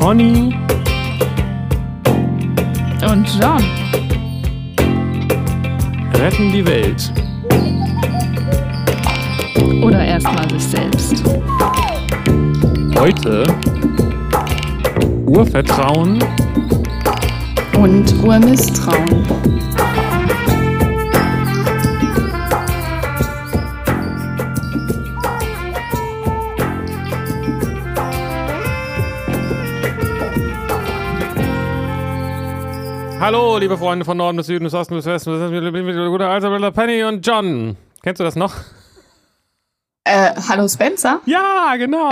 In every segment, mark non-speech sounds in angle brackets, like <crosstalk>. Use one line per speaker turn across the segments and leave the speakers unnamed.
Conny
und John
retten die Welt.
Oder erstmal sich selbst.
Heute Urvertrauen
und Urmisstrauen.
Hallo, liebe Freunde von Norden bis Süden, bis Osten bis Westen, guter alter Penny und John. Kennst du das noch?
Äh, hallo Spencer?
Ja, genau.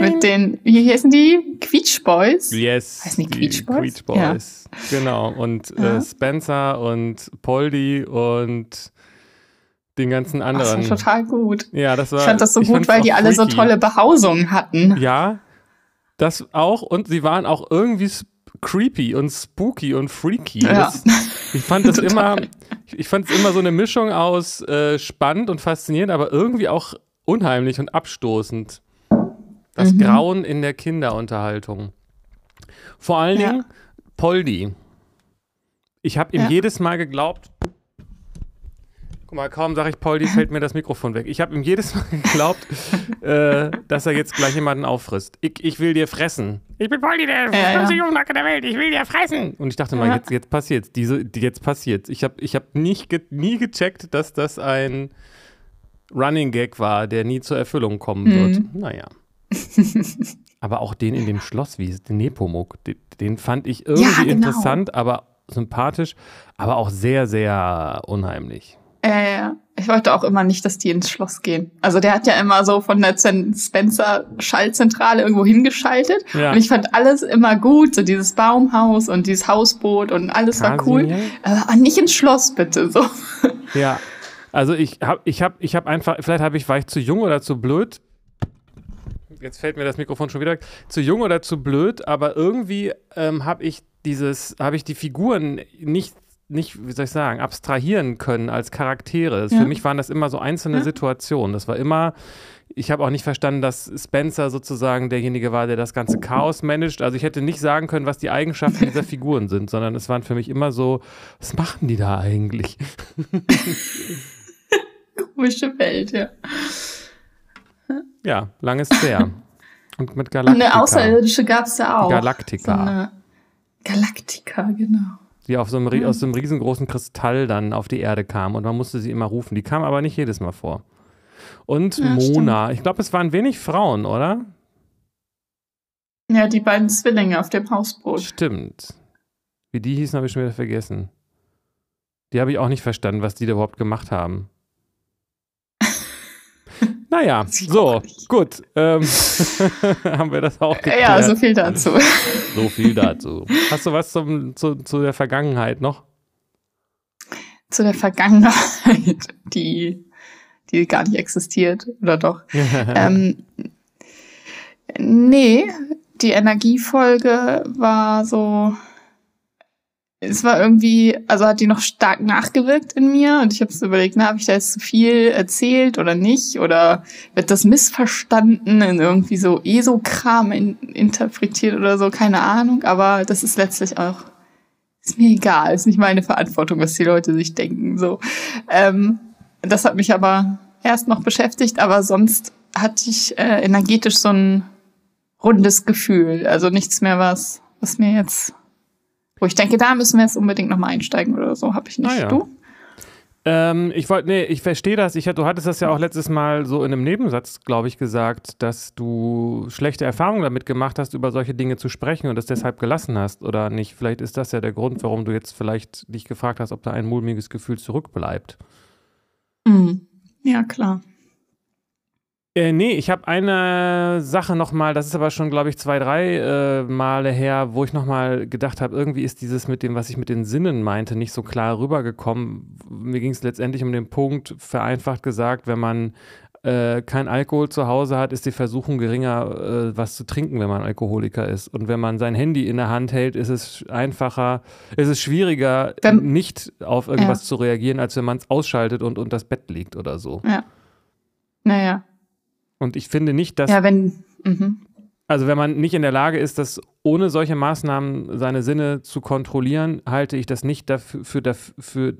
Mit den, wie heißen die? Quietsch Boys?
Yes.
Heißen die Quietsch Boys?
Quietsch Boys. Ja. Genau. Und äh, Spencer und Poldi und den ganzen anderen.
Das war total gut.
Ja, das war.
Ich fand das so gut, weil die alle so tolle Behausungen hatten.
Ja, das auch. Und sie waren auch irgendwie creepy und spooky und freaky.
Ja.
Das, ich fand das <laughs> immer, ich fand es immer so eine Mischung aus äh, spannend und faszinierend, aber irgendwie auch unheimlich und abstoßend. Das mhm. Grauen in der Kinderunterhaltung. Vor allen ja. Dingen Poldi. Ich habe ihm ja. jedes Mal geglaubt, Guck mal, kaum sage ich Poldi, fällt mir das Mikrofon weg. Ich habe ihm jedes Mal <laughs> geglaubt, äh, dass er jetzt gleich jemanden auffrisst. Ich, ich will dir fressen. Ich bin Poldi, der ja, größte ja. Jungnacke der Welt. Ich will dir fressen. Und ich dachte mal, jetzt, jetzt passiert's. Diese, jetzt passiert's. Ich habe ich hab nicht ge nie gecheckt, dass das ein Running Gag war, der nie zur Erfüllung kommen wird. Mhm. Naja. <laughs> aber auch den in dem Schloss, wie den Nepomuk, den, den fand ich irgendwie ja, genau. interessant, aber sympathisch, aber auch sehr, sehr unheimlich.
Äh, ich wollte auch immer nicht, dass die ins Schloss gehen. Also der hat ja immer so von der Spencer Schallzentrale irgendwo hingeschaltet. Ja. Und ich fand alles immer gut, so dieses Baumhaus und dieses Hausboot und alles Kasien. war cool. Aber nicht ins Schloss bitte, so.
Ja. Also ich habe ich hab, ich hab einfach, vielleicht habe ich, war ich zu jung oder zu blöd. Jetzt fällt mir das Mikrofon schon wieder. Zu jung oder zu blöd, aber irgendwie ähm, habe ich dieses, habe ich die Figuren nicht nicht, wie soll ich sagen, abstrahieren können als Charaktere. Ja. Für mich waren das immer so einzelne ja. Situationen. Das war immer, ich habe auch nicht verstanden, dass Spencer sozusagen derjenige war, der das ganze Chaos managt. Also ich hätte nicht sagen können, was die Eigenschaften <laughs> dieser Figuren sind, sondern es waren für mich immer so, was machen die da eigentlich? <laughs>
Komische Welt, ja.
Ja, lang ist her. Und mit Galaktika.
Eine Außerirdische gab es ja auch.
Galaktika. So
Galaktika, genau
die so einem, mhm. aus so einem riesengroßen Kristall dann auf die Erde kam und man musste sie immer rufen. Die kam aber nicht jedes Mal vor. Und ja, Mona, stimmt. ich glaube, es waren wenig Frauen, oder?
Ja, die beiden Zwillinge auf dem Hausboot.
Stimmt. Wie die hießen, habe ich schon wieder vergessen. Die habe ich auch nicht verstanden, was die da überhaupt gemacht haben. Naja, so, gut. Ähm, <laughs> haben wir das auch geklärt.
Ja, so viel dazu.
So viel dazu. Hast du was zum, zu, zu der Vergangenheit noch?
Zu der Vergangenheit, die, die gar nicht existiert, oder doch? <laughs> ähm, nee, die Energiefolge war so es war irgendwie, also hat die noch stark nachgewirkt in mir und ich habe so überlegt, na, habe ich da jetzt zu viel erzählt oder nicht? Oder wird das missverstanden in irgendwie so ESO-Kram in, interpretiert oder so, keine Ahnung, aber das ist letztlich auch, ist mir egal, ist nicht meine Verantwortung, was die Leute sich denken, so. Ähm, das hat mich aber erst noch beschäftigt, aber sonst hatte ich äh, energetisch so ein rundes Gefühl, also nichts mehr was, was mir jetzt wo ich denke, da müssen wir jetzt unbedingt nochmal einsteigen oder so. Habe ich nicht. Ah, ja. Du?
Ähm, ich wollte, nee, ich verstehe das. Ich, du hattest das ja auch letztes Mal so in einem Nebensatz, glaube ich, gesagt, dass du schlechte Erfahrungen damit gemacht hast, über solche Dinge zu sprechen und es deshalb gelassen hast oder nicht. Vielleicht ist das ja der Grund, warum du jetzt vielleicht dich gefragt hast, ob da ein mulmiges Gefühl zurückbleibt.
Mhm. Ja, klar.
Äh, nee, ich habe eine Sache nochmal, das ist aber schon, glaube ich, zwei, drei äh, Male her, wo ich nochmal gedacht habe, irgendwie ist dieses mit dem, was ich mit den Sinnen meinte, nicht so klar rübergekommen. Mir ging es letztendlich um den Punkt, vereinfacht gesagt, wenn man äh, kein Alkohol zu Hause hat, ist die Versuchung geringer, äh, was zu trinken, wenn man Alkoholiker ist. Und wenn man sein Handy in der Hand hält, ist es einfacher, ist es schwieriger, wenn, nicht auf irgendwas ja. zu reagieren, als wenn man es ausschaltet und unter das Bett liegt oder so.
Ja. Naja.
Und ich finde nicht, dass.
Ja, wenn. Mhm.
Also wenn man nicht in der Lage ist, das ohne solche Maßnahmen seine Sinne zu kontrollieren, halte ich das nicht dafür, für, dafür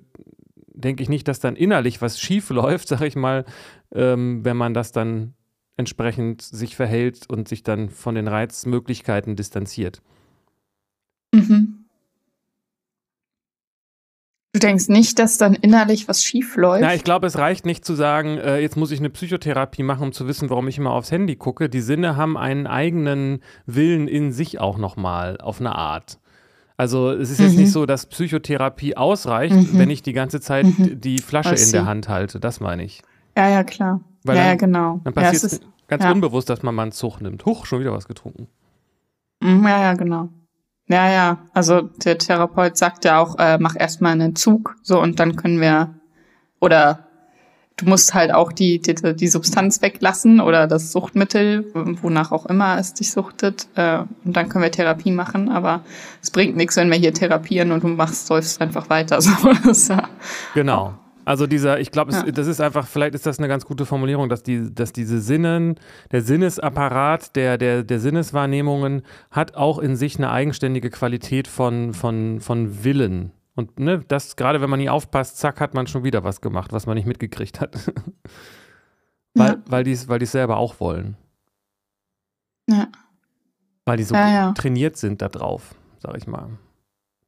denke ich nicht, dass dann innerlich was schief <laughs> läuft, sag ich mal, ähm, wenn man das dann entsprechend sich verhält und sich dann von den Reizmöglichkeiten distanziert.
Mhm. Du denkst nicht, dass dann innerlich was schief läuft?
Na, ich glaube, es reicht nicht zu sagen, äh, jetzt muss ich eine Psychotherapie machen, um zu wissen, warum ich immer aufs Handy gucke. Die Sinne haben einen eigenen Willen in sich auch nochmal, auf eine Art. Also es ist jetzt mhm. nicht so, dass Psychotherapie ausreicht, mhm. wenn ich die ganze Zeit mhm. die Flasche in der Hand halte. Das meine ich.
Ja, ja, klar. Weil ja, dann, ja, genau.
Dann passiert es ja, ganz ja. unbewusst, dass man mal einen Zug nimmt. Huch, schon wieder was getrunken.
Mhm, ja, ja, genau. Ja, ja. Also der Therapeut sagt ja auch, äh, mach erstmal einen Zug, so und dann können wir oder du musst halt auch die, die, die Substanz weglassen oder das Suchtmittel, wonach auch immer es dich suchtet. Äh, und dann können wir Therapie machen. Aber es bringt nichts, wenn wir hier therapieren und du machst, säufst einfach weiter. <laughs> So,
genau. Also dieser, ich glaube, ja. das ist einfach, vielleicht ist das eine ganz gute Formulierung, dass die, dass diese Sinnen, der Sinnesapparat der, der, der Sinneswahrnehmungen hat auch in sich eine eigenständige Qualität von, von, von Willen. Und ne, das, gerade wenn man nie aufpasst, zack, hat man schon wieder was gemacht, was man nicht mitgekriegt hat. <laughs> weil, ja. weil die es weil selber auch wollen.
Ja.
Weil die so ja, ja. trainiert sind da drauf, sag ich mal.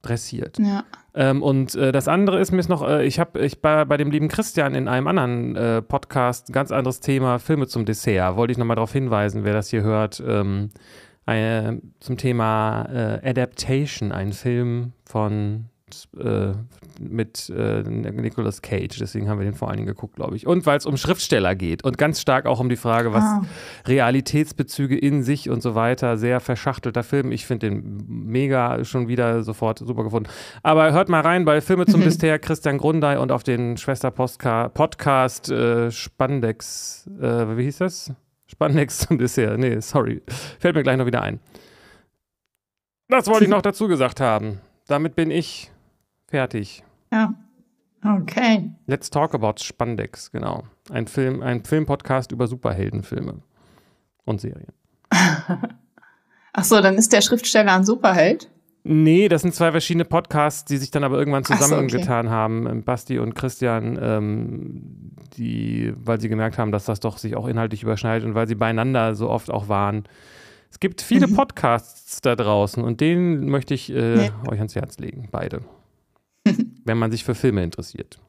Dressiert.
Ja.
Ähm, und äh, das andere ist mir noch, äh, ich habe ich bei, bei dem lieben Christian in einem anderen äh, Podcast, ganz anderes Thema, Filme zum Dessert, wollte ich nochmal darauf hinweisen, wer das hier hört, ähm, zum Thema äh, Adaptation, ein Film von äh, mit äh, Nicolas Cage. Deswegen haben wir den vor allen Dingen geguckt, glaube ich. Und weil es um Schriftsteller geht und ganz stark auch um die Frage, was ah. Realitätsbezüge in sich und so weiter. Sehr verschachtelter Film. Ich finde den mega schon wieder sofort super gefunden. Aber hört mal rein bei Filme zum <laughs> Dessert Christian Grundei und auf den Schwester-Podcast äh, Spandex. Äh, wie hieß das? Spandex zum Dessert. Nee, sorry. Fällt mir gleich noch wieder ein. Das wollte ich noch dazu gesagt haben. Damit bin ich Fertig.
Ja. Okay.
Let's talk about Spandex, genau. Ein Film, ein Filmpodcast über Superheldenfilme und Serien. <laughs>
Ach so, dann ist der Schriftsteller ein Superheld?
Nee, das sind zwei verschiedene Podcasts, die sich dann aber irgendwann zusammengetan so, okay. haben. Ähm, Basti und Christian, ähm, die, weil sie gemerkt haben, dass das doch sich auch inhaltlich überschneidet und weil sie beieinander so oft auch waren. Es gibt viele mhm. Podcasts da draußen und den möchte ich äh, nee. euch ans Herz legen, beide wenn man sich für Filme interessiert.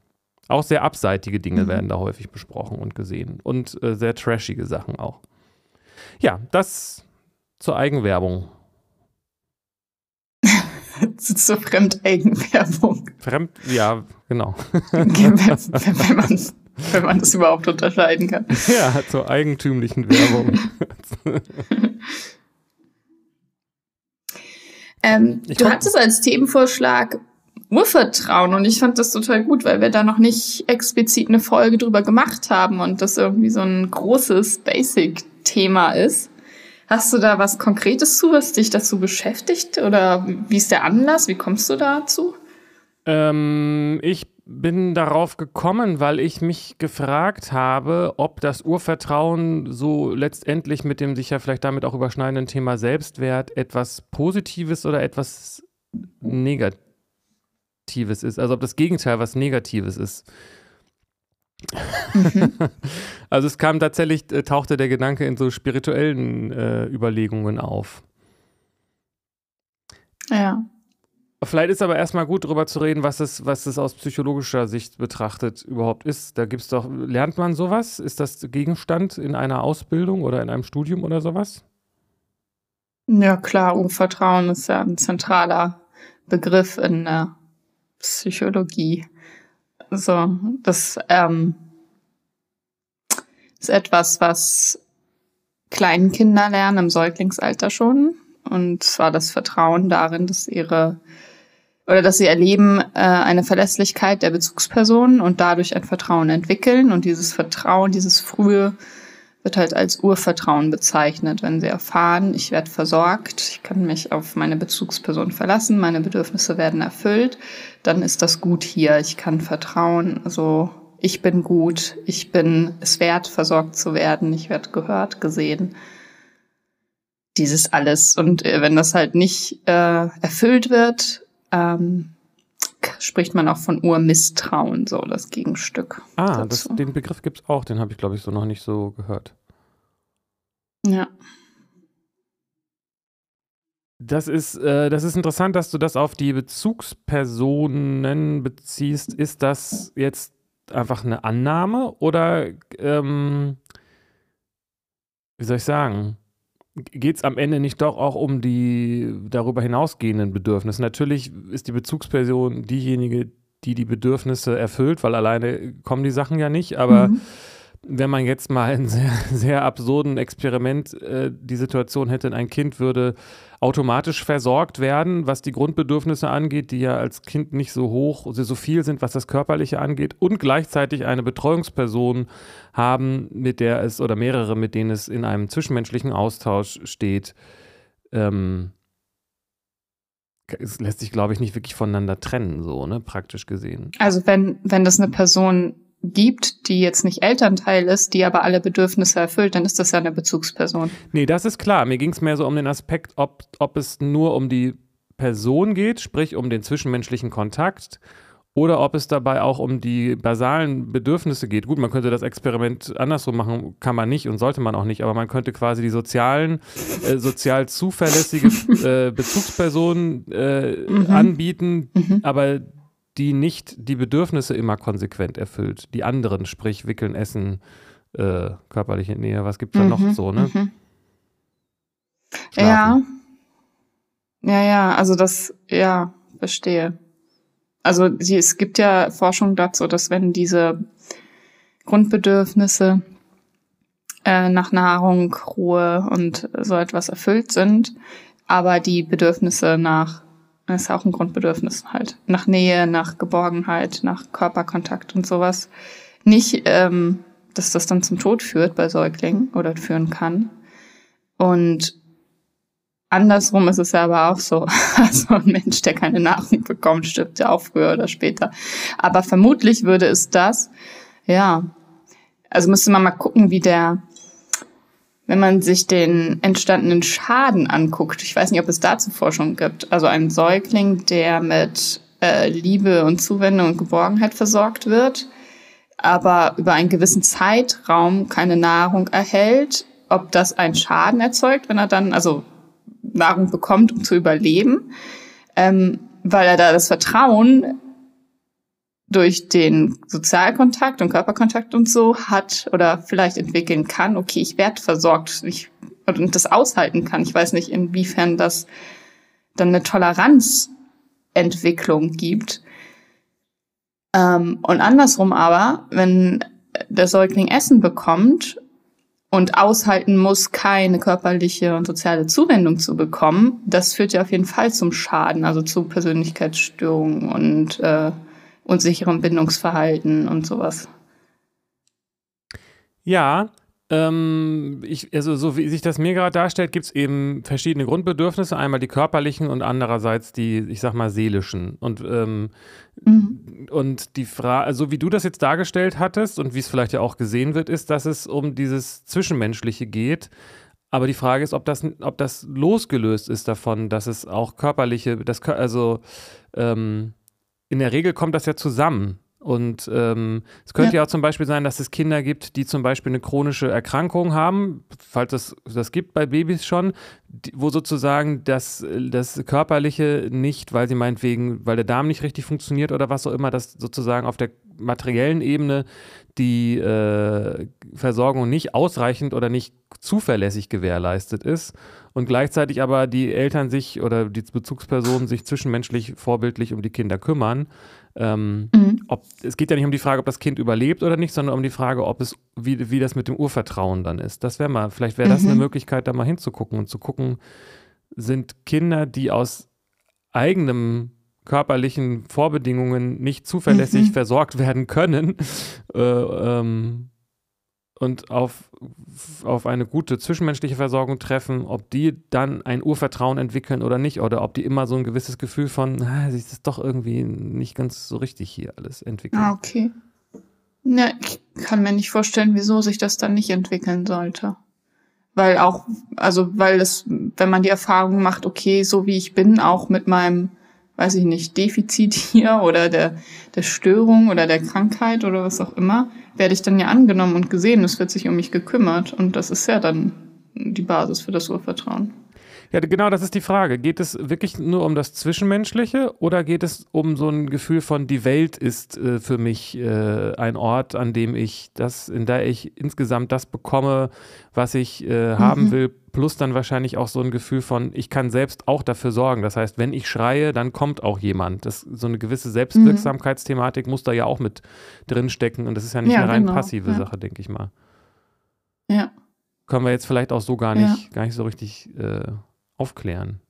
Auch sehr abseitige Dinge mhm. werden da häufig besprochen und gesehen. Und äh, sehr trashige Sachen auch. Ja, das zur Eigenwerbung. <laughs>
zur Fremdeigenwerbung.
Fremd, ja, genau.
wenn, wenn, man, wenn man das überhaupt unterscheiden kann.
Ja, zur eigentümlichen Werbung. <laughs>
ähm, du hattest als Themenvorschlag Urvertrauen und ich fand das total gut, weil wir da noch nicht explizit eine Folge drüber gemacht haben und das irgendwie so ein großes Basic-Thema ist. Hast du da was Konkretes zu, was dich dazu beschäftigt oder wie ist der Anlass? Wie kommst du dazu?
Ähm, ich bin darauf gekommen, weil ich mich gefragt habe, ob das Urvertrauen so letztendlich mit dem sich ja vielleicht damit auch überschneidenden Thema Selbstwert etwas Positives oder etwas Negatives Positives ist, also ob das Gegenteil was Negatives ist. Mhm. <laughs> also es kam tatsächlich, äh, tauchte der Gedanke in so spirituellen äh, Überlegungen auf.
Ja.
Vielleicht ist aber erstmal gut darüber zu reden, was es, was es aus psychologischer Sicht betrachtet überhaupt ist. Da gibt es doch, lernt man sowas? Ist das Gegenstand in einer Ausbildung oder in einem Studium oder sowas?
Ja, klar, Urvertrauen ist ja ein zentraler Begriff in der Psychologie. So, das ähm, ist etwas, was kleinen Kinder lernen im Säuglingsalter schon. Und zwar das Vertrauen darin, dass ihre oder dass sie erleben äh, eine Verlässlichkeit der Bezugspersonen und dadurch ein Vertrauen entwickeln. Und dieses Vertrauen, dieses frühe wird halt als Urvertrauen bezeichnet, wenn sie erfahren, ich werde versorgt, ich kann mich auf meine Bezugsperson verlassen, meine Bedürfnisse werden erfüllt, dann ist das gut hier, ich kann vertrauen. Also ich bin gut, ich bin es wert, versorgt zu werden, ich werde gehört, gesehen. Dieses alles. Und äh, wenn das halt nicht äh, erfüllt wird, ähm, spricht man auch von Urmisstrauen, so das Gegenstück.
Ah, das, den Begriff gibt es auch, den habe ich, glaube ich, so noch nicht so gehört.
Ja.
Das ist, äh, das ist interessant, dass du das auf die Bezugspersonen beziehst. Ist das jetzt einfach eine Annahme oder, ähm, wie soll ich sagen, geht es am Ende nicht doch auch um die darüber hinausgehenden Bedürfnisse? Natürlich ist die Bezugsperson diejenige, die die Bedürfnisse erfüllt, weil alleine kommen die Sachen ja nicht, aber mhm wenn man jetzt mal ein <laughs> sehr, sehr absurden Experiment äh, die Situation hätte, ein Kind würde automatisch versorgt werden, was die Grundbedürfnisse angeht, die ja als Kind nicht so hoch, so viel sind, was das Körperliche angeht, und gleichzeitig eine Betreuungsperson haben, mit der es oder mehrere, mit denen es in einem zwischenmenschlichen Austausch steht. Ähm, es lässt sich, glaube ich, nicht wirklich voneinander trennen, so, ne, praktisch gesehen.
Also wenn, wenn das eine Person gibt, die jetzt nicht Elternteil ist, die aber alle Bedürfnisse erfüllt, dann ist das ja eine Bezugsperson.
Nee, das ist klar. Mir ging es mehr so um den Aspekt, ob, ob es nur um die Person geht, sprich um den zwischenmenschlichen Kontakt, oder ob es dabei auch um die basalen Bedürfnisse geht. Gut, man könnte das Experiment andersrum machen, kann man nicht und sollte man auch nicht, aber man könnte quasi die sozialen, äh, sozial zuverlässige <laughs> äh, Bezugspersonen äh, mhm. anbieten, mhm. aber die nicht die Bedürfnisse immer konsequent erfüllt. Die anderen, sprich Wickeln, Essen, äh, körperliche Nähe, was gibt es da mhm, noch so, ne? Mhm.
Ja. Ja, ja, also das, ja, verstehe. Also sie, es gibt ja Forschung dazu, dass wenn diese Grundbedürfnisse äh, nach Nahrung, Ruhe und so etwas erfüllt sind, aber die Bedürfnisse nach das ist auch ein Grundbedürfnis halt. Nach Nähe, nach Geborgenheit, nach Körperkontakt und sowas. Nicht, ähm, dass das dann zum Tod führt bei Säuglingen oder führen kann. Und andersrum ist es ja aber auch so. <laughs> Also ein Mensch, der keine Nahrung bekommt, stirbt ja auch früher oder später. Aber vermutlich würde es das, ja. Also müsste man mal gucken, wie der wenn man sich den entstandenen Schaden anguckt, ich weiß nicht, ob es dazu Forschung gibt, also ein Säugling, der mit äh, Liebe und Zuwendung und Geborgenheit versorgt wird, aber über einen gewissen Zeitraum keine Nahrung erhält, ob das einen Schaden erzeugt, wenn er dann also Nahrung bekommt, um zu überleben, ähm, weil er da das Vertrauen durch den Sozialkontakt und Körperkontakt und so hat oder vielleicht entwickeln kann, okay, ich werde versorgt ich, und das aushalten kann. Ich weiß nicht, inwiefern das dann eine Toleranzentwicklung gibt. Ähm, und andersrum aber, wenn der Säugling Essen bekommt und aushalten muss, keine körperliche und soziale Zuwendung zu bekommen, das führt ja auf jeden Fall zum Schaden, also zu Persönlichkeitsstörungen und äh, unsicherem Bindungsverhalten und sowas.
Ja, ähm, ich, also so wie sich das mir gerade darstellt, gibt es eben verschiedene Grundbedürfnisse. Einmal die körperlichen und andererseits die, ich sag mal, seelischen. Und, ähm, mhm. und die Frage, also wie du das jetzt dargestellt hattest und wie es vielleicht ja auch gesehen wird, ist, dass es um dieses Zwischenmenschliche geht. Aber die Frage ist, ob das, ob das losgelöst ist davon, dass es auch körperliche, das, also ähm, in der Regel kommt das ja zusammen. Und ähm, es könnte ja. ja. auch zum Beispiel sein, dass es Kinder gibt, die zum Beispiel eine chronische Erkrankung haben, falls es das gibt bei Babys schon, die, wo sozusagen das, das Körperliche nicht, weil sie meinetwegen, weil der Darm nicht richtig funktioniert oder was auch immer, dass sozusagen auf der materiellen Ebene die äh, Versorgung nicht ausreichend oder nicht zuverlässig gewährleistet ist und gleichzeitig aber die Eltern sich oder die Bezugspersonen sich zwischenmenschlich vorbildlich um die Kinder kümmern. Ähm, mhm. ob, es geht ja nicht um die Frage, ob das Kind überlebt oder nicht, sondern um die Frage, ob es, wie, wie das mit dem Urvertrauen dann ist. Das wäre mal, vielleicht wäre das mhm. eine Möglichkeit, da mal hinzugucken und zu gucken, sind Kinder, die aus eigenem körperlichen Vorbedingungen nicht zuverlässig mhm. versorgt werden können, <laughs> äh, ähm, und auf, auf eine gute zwischenmenschliche Versorgung treffen, ob die dann ein Urvertrauen entwickeln oder nicht, oder ob die immer so ein gewisses Gefühl von, ah, es ist doch irgendwie nicht ganz so richtig hier alles entwickeln.
Ah, okay. Ja, ich kann mir nicht vorstellen, wieso sich das dann nicht entwickeln sollte. Weil auch, also weil es, wenn man die Erfahrung macht, okay, so wie ich bin, auch mit meinem, weiß ich nicht, Defizit hier oder der, der Störung oder der Krankheit oder was auch immer, werde ich dann ja angenommen und gesehen, es wird sich um mich gekümmert. Und das ist ja dann die Basis für das Urvertrauen.
Ja, genau, das ist die Frage. Geht es wirklich nur um das Zwischenmenschliche oder geht es um so ein Gefühl von, die Welt ist äh, für mich äh, ein Ort, an dem ich das, in der ich insgesamt das bekomme, was ich äh, mhm. haben will, plus dann wahrscheinlich auch so ein Gefühl von, ich kann selbst auch dafür sorgen. Das heißt, wenn ich schreie, dann kommt auch jemand. Das, so eine gewisse Selbstwirksamkeitsthematik muss da ja auch mit drinstecken und das ist ja nicht ja, eine rein genau. passive ja. Sache, denke ich mal.
Ja.
Können wir jetzt vielleicht auch so gar nicht, ja. gar nicht so richtig äh, aufklären?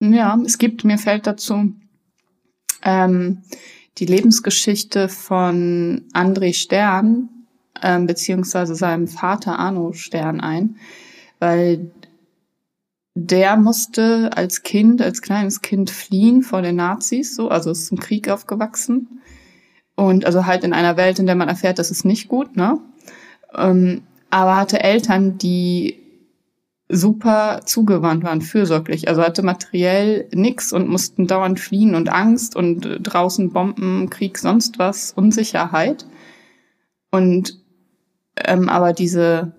Ja, es gibt, mir fällt dazu ähm, die Lebensgeschichte von André Stern, ähm, beziehungsweise seinem Vater Arno Stern ein, weil der musste als Kind, als kleines Kind fliehen vor den Nazis, so, also ist im Krieg aufgewachsen. Und also halt in einer Welt, in der man erfährt, das ist nicht gut, ne? Ähm, aber hatte Eltern, die super zugewandt waren, fürsorglich. Also hatte materiell nix und mussten dauernd fliehen und Angst und äh, draußen Bomben, Krieg, sonst was, Unsicherheit. Und ähm, aber diese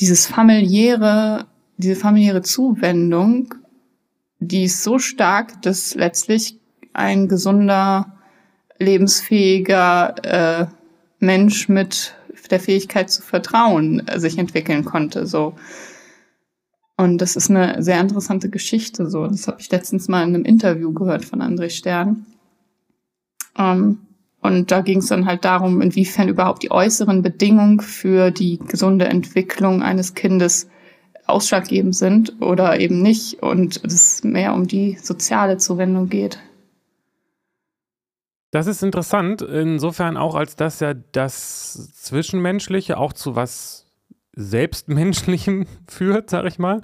dieses familiäre, diese familiäre Zuwendung, die ist so stark, dass letztlich ein gesunder, lebensfähiger äh, Mensch mit der Fähigkeit zu vertrauen äh, sich entwickeln konnte. So und das ist eine sehr interessante Geschichte. So, das habe ich letztens mal in einem Interview gehört von André Stern. Ähm, und da ging es dann halt darum, inwiefern überhaupt die äußeren Bedingungen für die gesunde Entwicklung eines Kindes ausschlaggebend sind oder eben nicht. Und es mehr um die soziale Zuwendung geht.
Das ist interessant, insofern auch, als dass ja das Zwischenmenschliche auch zu was Selbstmenschlichem <laughs> führt, sag ich mal.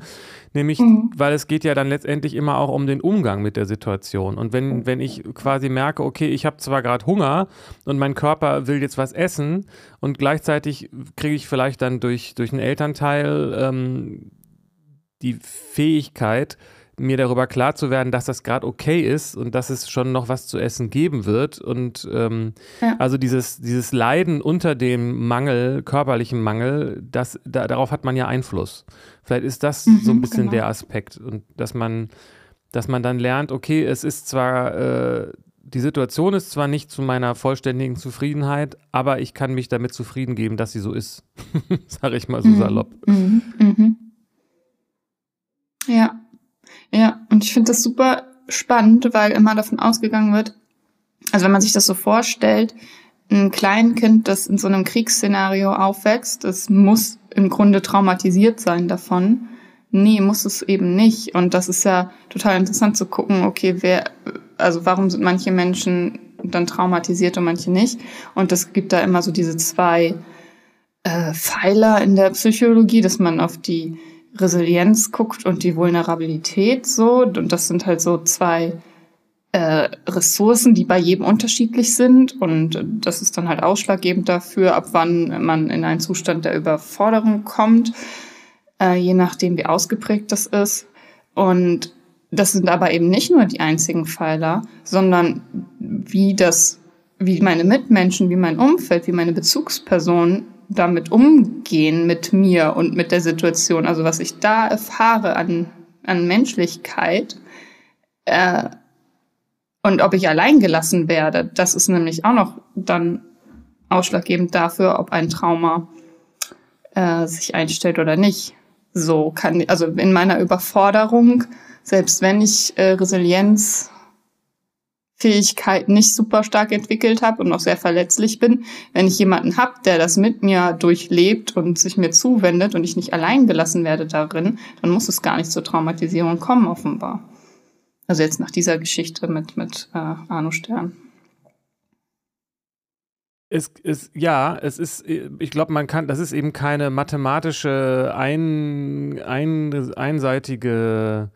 Nämlich, mhm. weil es geht ja dann letztendlich immer auch um den Umgang mit der Situation. Und wenn, wenn ich quasi merke, okay, ich habe zwar gerade Hunger und mein Körper will jetzt was essen und gleichzeitig kriege ich vielleicht dann durch, durch einen Elternteil ähm, die Fähigkeit, mir darüber klar zu werden, dass das gerade okay ist und dass es schon noch was zu essen geben wird. Und ähm, ja. also dieses, dieses Leiden unter dem Mangel, körperlichen Mangel, das, da, darauf hat man ja Einfluss. Vielleicht ist das mhm, so ein bisschen genau. der Aspekt. Und dass man, dass man dann lernt, okay, es ist zwar, äh, die Situation ist zwar nicht zu meiner vollständigen Zufriedenheit, aber ich kann mich damit zufrieden geben, dass sie so ist. <laughs> Sag ich mal so mhm. salopp. Mhm. Mhm.
Ja. Ja, und ich finde das super spannend, weil immer davon ausgegangen wird, also wenn man sich das so vorstellt, ein Kleinkind, das in so einem Kriegsszenario aufwächst, das muss im Grunde traumatisiert sein davon. Nee, muss es eben nicht. Und das ist ja total interessant zu gucken, okay, wer, also warum sind manche Menschen dann traumatisiert und manche nicht? Und es gibt da immer so diese zwei äh, Pfeiler in der Psychologie, dass man auf die Resilienz guckt und die Vulnerabilität so. Und das sind halt so zwei äh, Ressourcen, die bei jedem unterschiedlich sind. Und das ist dann halt ausschlaggebend dafür, ab wann man in einen Zustand der Überforderung kommt, äh, je nachdem, wie ausgeprägt das ist. Und das sind aber eben nicht nur die einzigen Pfeiler, sondern wie das, wie meine Mitmenschen, wie mein Umfeld, wie meine Bezugspersonen damit umgehen mit mir und mit der Situation, also was ich da erfahre an, an Menschlichkeit äh, und ob ich allein gelassen werde, das ist nämlich auch noch dann ausschlaggebend dafür, ob ein Trauma äh, sich einstellt oder nicht. So kann, also in meiner Überforderung, selbst wenn ich äh, Resilienz Fähigkeit nicht super stark entwickelt habe und noch sehr verletzlich bin, wenn ich jemanden habe, der das mit mir durchlebt und sich mir zuwendet und ich nicht allein gelassen werde darin, dann muss es gar nicht zur Traumatisierung kommen, offenbar. Also jetzt nach dieser Geschichte mit, mit äh, Arno Stern.
Es ist, ja, es ist, ich glaube, man kann, das ist eben keine mathematische, ein, ein, einseitige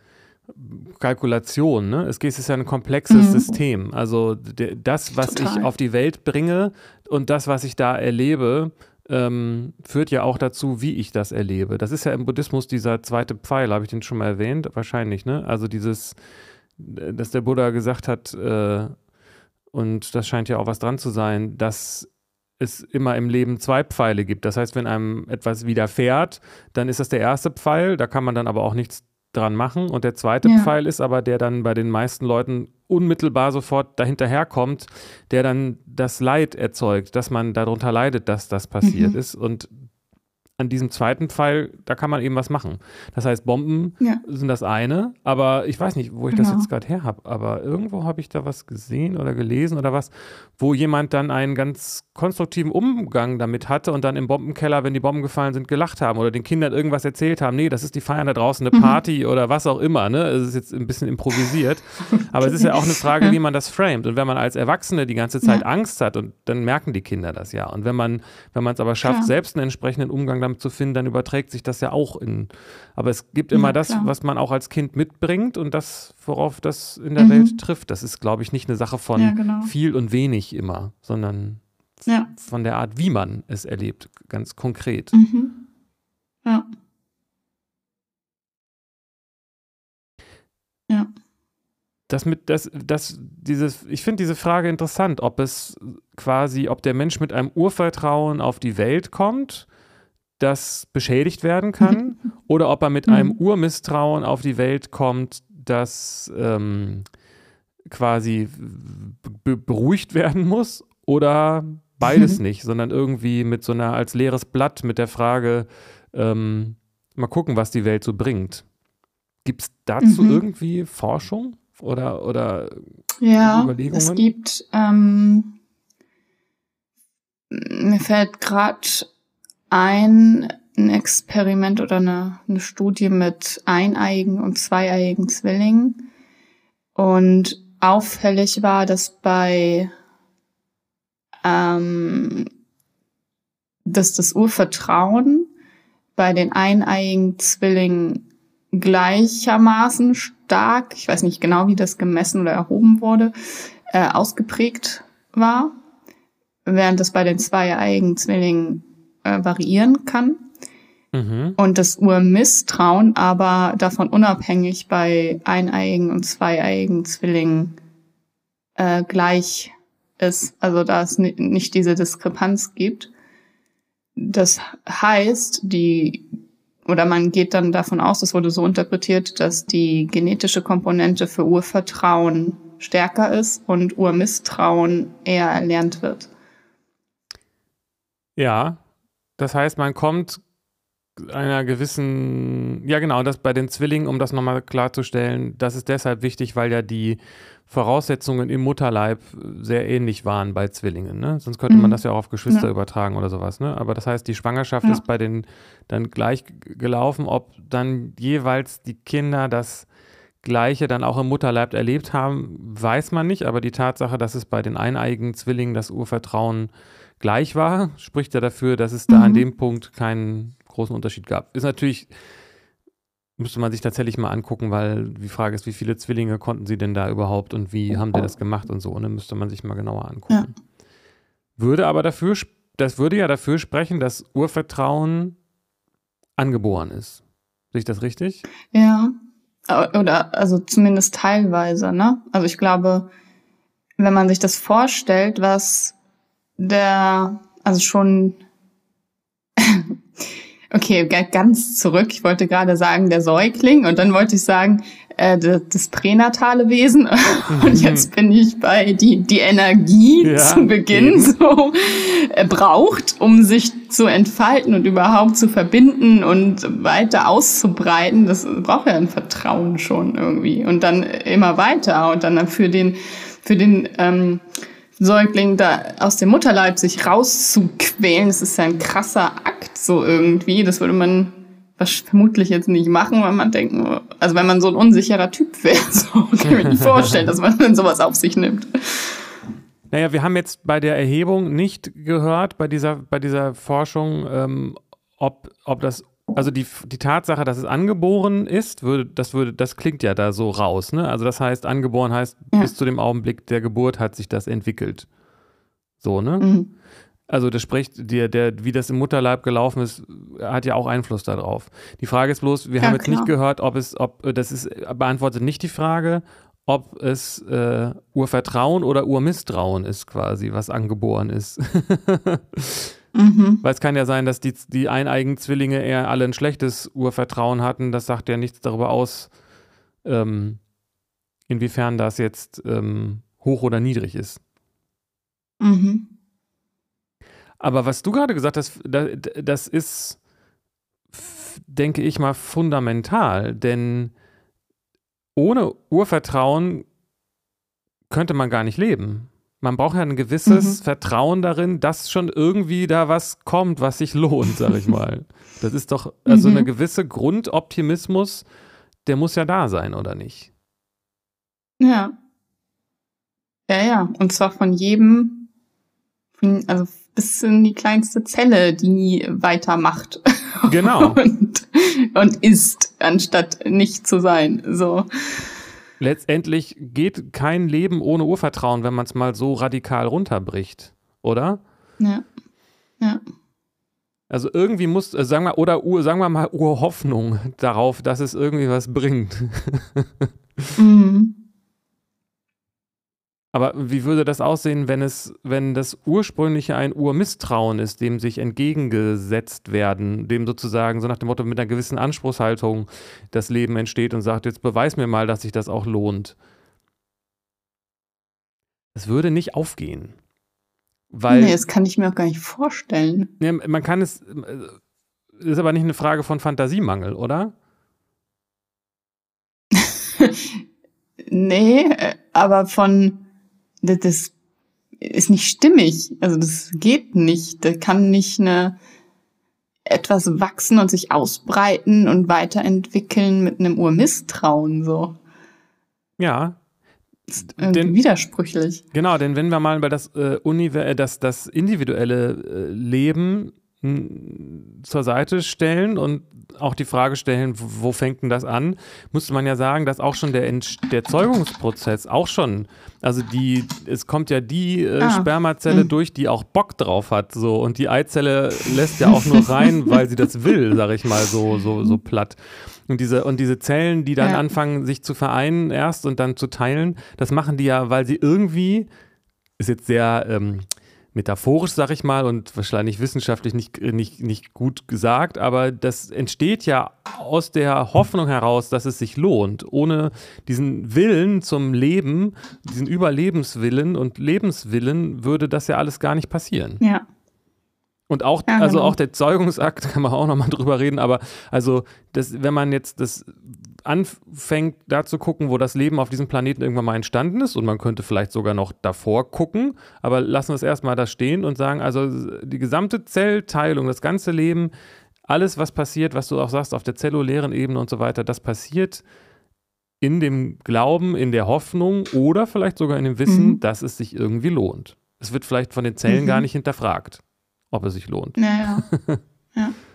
Kalkulation. Ne? Es ist ja ein komplexes mhm. System. Also das, was okay. ich auf die Welt bringe und das, was ich da erlebe, ähm, führt ja auch dazu, wie ich das erlebe. Das ist ja im Buddhismus dieser zweite Pfeil, habe ich den schon mal erwähnt? Wahrscheinlich, ne? Also dieses, dass der Buddha gesagt hat, äh, und das scheint ja auch was dran zu sein, dass es immer im Leben zwei Pfeile gibt. Das heißt, wenn einem etwas widerfährt, dann ist das der erste Pfeil, da kann man dann aber auch nichts dran machen. Und der zweite ja. Pfeil ist aber, der dann bei den meisten Leuten unmittelbar sofort dahinterherkommt, der dann das Leid erzeugt, dass man darunter leidet, dass das passiert mhm. ist. Und an diesem zweiten Pfeil, da kann man eben was machen. Das heißt, Bomben ja. sind das eine, aber ich weiß nicht, wo ich genau. das jetzt gerade her habe, aber irgendwo habe ich da was gesehen oder gelesen oder was, wo jemand dann einen ganz konstruktiven Umgang damit hatte und dann im Bombenkeller, wenn die Bomben gefallen sind, gelacht haben oder den Kindern irgendwas erzählt haben. Nee, das ist die Feiern da draußen, eine mhm. Party mhm. oder was auch immer. Ne? Es ist jetzt ein bisschen improvisiert, aber es ist ja auch eine Frage, <laughs> wie man das framet. Und wenn man als Erwachsene die ganze Zeit ja. Angst hat, und dann merken die Kinder das ja. Und wenn man, wenn man es aber schafft, selbst einen entsprechenden Umgang damit zu finden, dann überträgt sich das ja auch in. Aber es gibt immer ja, das, was man auch als Kind mitbringt und das, worauf das in der mhm. Welt trifft. Das ist, glaube ich, nicht eine Sache von ja, genau. viel und wenig immer, sondern ja. von der Art, wie man es erlebt, ganz konkret. Mhm.
Ja. Ja
das mit, das, das, dieses, ich finde diese Frage interessant, ob es quasi, ob der Mensch mit einem Urvertrauen auf die Welt kommt das beschädigt werden kann <laughs> oder ob er mit einem mhm. Urmisstrauen auf die Welt kommt, das ähm, quasi beruhigt <laughs> werden muss oder beides <laughs> nicht, sondern irgendwie mit so einer als leeres Blatt mit der Frage, ähm, mal gucken, was die Welt so bringt. Gibt es dazu mhm. irgendwie Forschung oder, oder
ja, Überlegungen? Es gibt, ähm, mir fällt gerade ein, ein Experiment oder eine, eine Studie mit eineigen und zweieigen Zwillingen. Und auffällig war, dass bei ähm, dass das Urvertrauen bei den eineigen Zwillingen gleichermaßen stark, ich weiß nicht genau, wie das gemessen oder erhoben wurde, äh, ausgeprägt war, während das bei den zweieigen Zwillingen äh, variieren kann. Mhm. Und das Urmisstrauen aber davon unabhängig bei eineigen und zweieigen Zwillingen äh, gleich ist. Also da es nicht diese Diskrepanz gibt. Das heißt, die oder man geht dann davon aus, das wurde so interpretiert, dass die genetische Komponente für Urvertrauen stärker ist und Urmisstrauen eher erlernt wird.
Ja, das heißt, man kommt einer gewissen, ja genau, das bei den Zwillingen, um das nochmal klarzustellen, das ist deshalb wichtig, weil ja die Voraussetzungen im Mutterleib sehr ähnlich waren bei Zwillingen. Ne? Sonst könnte mhm. man das ja auch auf Geschwister ja. übertragen oder sowas. Ne? Aber das heißt, die Schwangerschaft ja. ist bei den dann gleich gelaufen, ob dann jeweils die Kinder das Gleiche dann auch im Mutterleib erlebt haben, weiß man nicht. Aber die Tatsache, dass es bei den eineigen Zwillingen das Urvertrauen gleich war, spricht ja dafür, dass es da mhm. an dem Punkt keinen großen Unterschied gab. Ist natürlich, müsste man sich tatsächlich mal angucken, weil die Frage ist, wie viele Zwillinge konnten sie denn da überhaupt und wie haben die das gemacht und so. Und dann müsste man sich mal genauer angucken. Ja. Würde aber dafür, das würde ja dafür sprechen, dass Urvertrauen angeboren ist. Sehe ich das richtig?
Ja. Oder also zumindest teilweise, ne? Also ich glaube, wenn man sich das vorstellt, was der, also schon, <laughs> okay, ganz zurück. Ich wollte gerade sagen, der Säugling und dann wollte ich sagen, äh, das pränatale Wesen. <laughs> Und jetzt bin ich bei die, die Energie ja, zu Beginn eben. so äh, braucht, um sich zu entfalten und überhaupt zu verbinden und weiter auszubreiten. Das braucht ja ein Vertrauen schon irgendwie. Und dann immer weiter und dann für den, für den, ähm, Säugling da aus dem Mutterleib sich rauszuquälen, das ist ja ein krasser Akt so irgendwie. Das würde man vermutlich jetzt nicht machen, weil man denkt, also wenn man so ein unsicherer Typ wäre, <laughs> so kann ich mir nicht <laughs> vorstellen, dass man dann sowas auf sich nimmt.
Naja, wir haben jetzt bei der Erhebung nicht gehört, bei dieser, bei dieser Forschung, ähm, ob, ob das also die, die Tatsache, dass es angeboren ist, würde, das würde, das klingt ja da so raus, ne? Also das heißt, angeboren heißt, ja. bis zu dem Augenblick der Geburt hat sich das entwickelt. So, ne?
Mhm.
Also das spricht, der, der, wie das im Mutterleib gelaufen ist, hat ja auch Einfluss darauf. Die Frage ist bloß, wir
Ja,
haben jetzt
klar.
nicht gehört, ob es, ob, das ist, beantwortet nicht die Frage, ob es äh, Urvertrauen oder Urmisstrauen ist quasi, was angeboren ist. <laughs>
Mhm.
Weil es kann ja sein, dass die, die eineigen Zwillinge eher alle ein schlechtes Urvertrauen hatten. Das sagt ja nichts darüber aus, ähm, inwiefern das jetzt ähm, hoch oder niedrig ist.
Mhm.
Aber was du gerade gesagt hast, da- d- das ist, denke ich mal, fundamental. Denn ohne Urvertrauen könnte man gar nicht leben. Man braucht ja ein gewisses
Mhm.
Vertrauen darin, dass schon irgendwie da was kommt, was sich lohnt, sag ich mal. <laughs> Das ist doch, also
Mhm.
eine gewisse Grundoptimismus, der muss ja da sein, oder nicht?
Ja. Ja, ja. Und zwar von jedem, von- also bis in die kleinste Zelle, die weitermacht.
Genau. <laughs>
und, und ist, anstatt nicht zu sein. So.
Letztendlich geht kein Leben ohne Urvertrauen, wenn man es mal so radikal runterbricht, oder?
Ja. Ja.
Also irgendwie muss, äh, sagen wir, oder Ur, sagen wir mal Urhoffnung darauf, dass es irgendwie was bringt. <laughs>
Mhm.
Aber wie würde das aussehen, wenn es, wenn das ursprüngliche ein Urmisstrauen ist, dem sich entgegengesetzt werden, dem sozusagen so nach dem Motto mit einer gewissen Anspruchshaltung das Leben entsteht und sagt, jetzt beweis mir mal, dass sich das auch lohnt. Es würde nicht aufgehen. Weil
nee, das kann ich mir auch gar nicht vorstellen.
Ja, man kann es, äh, ist aber nicht eine Frage von Fantasiemangel, oder? <laughs>
Nee, äh, aber von, das, das ist nicht stimmig. Also das geht nicht. Da kann nicht eine, etwas wachsen und sich ausbreiten und weiterentwickeln mit einem Urmisstrauen, so.
Ja,
ist irgendwie
Denn-
widersprüchlich.
genau, denn wenn wir mal über das, äh, äh, das, das individuelle äh, Leben zur Seite stellen und auch die Frage stellen, wo, wo fängt denn das an, müsste man ja sagen, dass auch schon der, Entsch- der Zeugungsprozess auch schon, also die, es kommt ja die äh,
Ah.
Spermazelle
Mhm.
durch, die auch Bock drauf hat, so und die Eizelle lässt ja auch nur rein, <laughs> weil sie das will, sag ich mal so, so, so platt. Und diese, und diese Zellen, die dann
Ja.
anfangen, sich zu vereinen erst und dann zu teilen, das machen die ja, weil sie irgendwie, ist jetzt sehr ähm, metaphorisch, sag ich mal, und wahrscheinlich wissenschaftlich nicht, nicht, nicht gut gesagt, aber das entsteht ja aus der Hoffnung heraus, dass es sich lohnt. Ohne diesen Willen zum Leben, diesen Überlebenswillen und Lebenswillen würde das ja alles gar nicht passieren.
Ja.
Und auch,
Ja,
also
genau.
auch der Zeugungsakt, <laughs> kann man auch nochmal drüber reden, aber also, das, wenn man jetzt das anfängt, da zu gucken, wo das Leben auf diesem Planeten irgendwann mal entstanden ist, und man könnte vielleicht sogar noch davor gucken, aber lassen wir es erstmal da stehen und sagen, also die gesamte Zellteilung, das ganze Leben, alles, was passiert, was du auch sagst, auf der zellulären Ebene und so weiter, das passiert in dem Glauben, in der Hoffnung oder vielleicht sogar in dem Wissen,
Mhm.
dass es sich irgendwie lohnt. Es wird vielleicht von den Zellen
Mhm.
gar nicht hinterfragt, ob es sich lohnt.
Ja, ja. <laughs>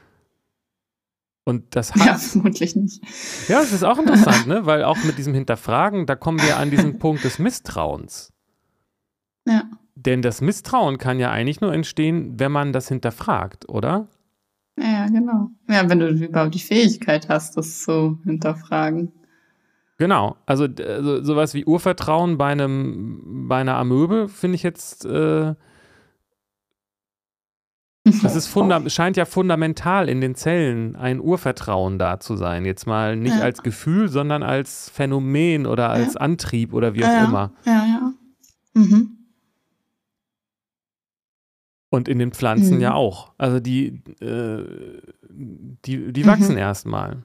Und das
ja,
hat,
vermutlich nicht.
ja, es ist auch interessant, ne? weil auch mit diesem Hinterfragen, da kommen wir an diesen Punkt des Misstrauens.
Ja.
Denn das Misstrauen kann ja eigentlich nur entstehen, wenn man das hinterfragt, oder?
Ja, ja, genau. Ja, wenn du überhaupt die Fähigkeit hast, das zu hinterfragen.
Genau. Also, also sowas wie Urvertrauen bei einem, bei einer Amöbe finde ich jetzt, äh, das ist scheint ja fundamental in den Zellen ein Urvertrauen da zu sein. Jetzt mal nicht
Ja.
als Gefühl, sondern als Phänomen oder als Antrieb oder wie auch
ja,
immer.
Ja, ja. Mhm.
Und in den Pflanzen
Mhm.
ja auch. Also die, äh, die, die
Mhm.
wachsen erstmal.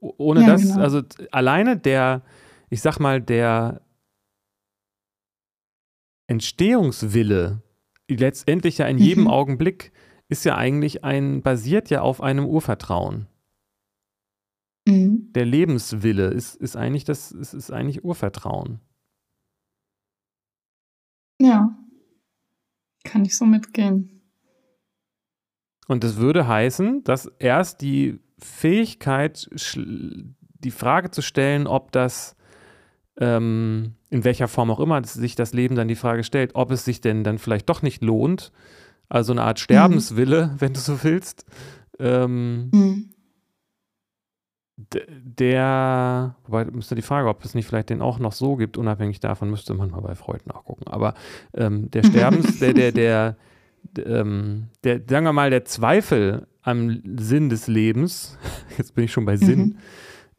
O- Ohne
Ja,
das,
genau.
also alleine der, ich sag mal, der Entstehungswille, letztendlich ja in jedem
Mhm.
Augenblick, ist ja eigentlich ein, basiert ja auf einem Urvertrauen.
Mhm.
Der Lebenswille ist, ist eigentlich das, ist, ist eigentlich Urvertrauen.
Ja. Kann ich so mitgehen.
Und das würde heißen, dass erst die Fähigkeit, die Frage zu stellen, ob das ähm, in welcher Form auch immer sich das Leben dann die Frage stellt, ob es sich denn dann vielleicht doch nicht lohnt, also eine Art Sterbenswille, mhm. <laughs> wenn du so willst, ähm, mhm. der, wobei müsste die Frage, ob es nicht vielleicht den auch noch so gibt, unabhängig davon müsste man mal bei Freud nachgucken. Aber ähm, der <laughs> Sterbens, der, der, der, ähm, der, sagen wir mal, der Zweifel am Sinn des Lebens, <laughs> jetzt bin ich schon bei Sinn, mhm.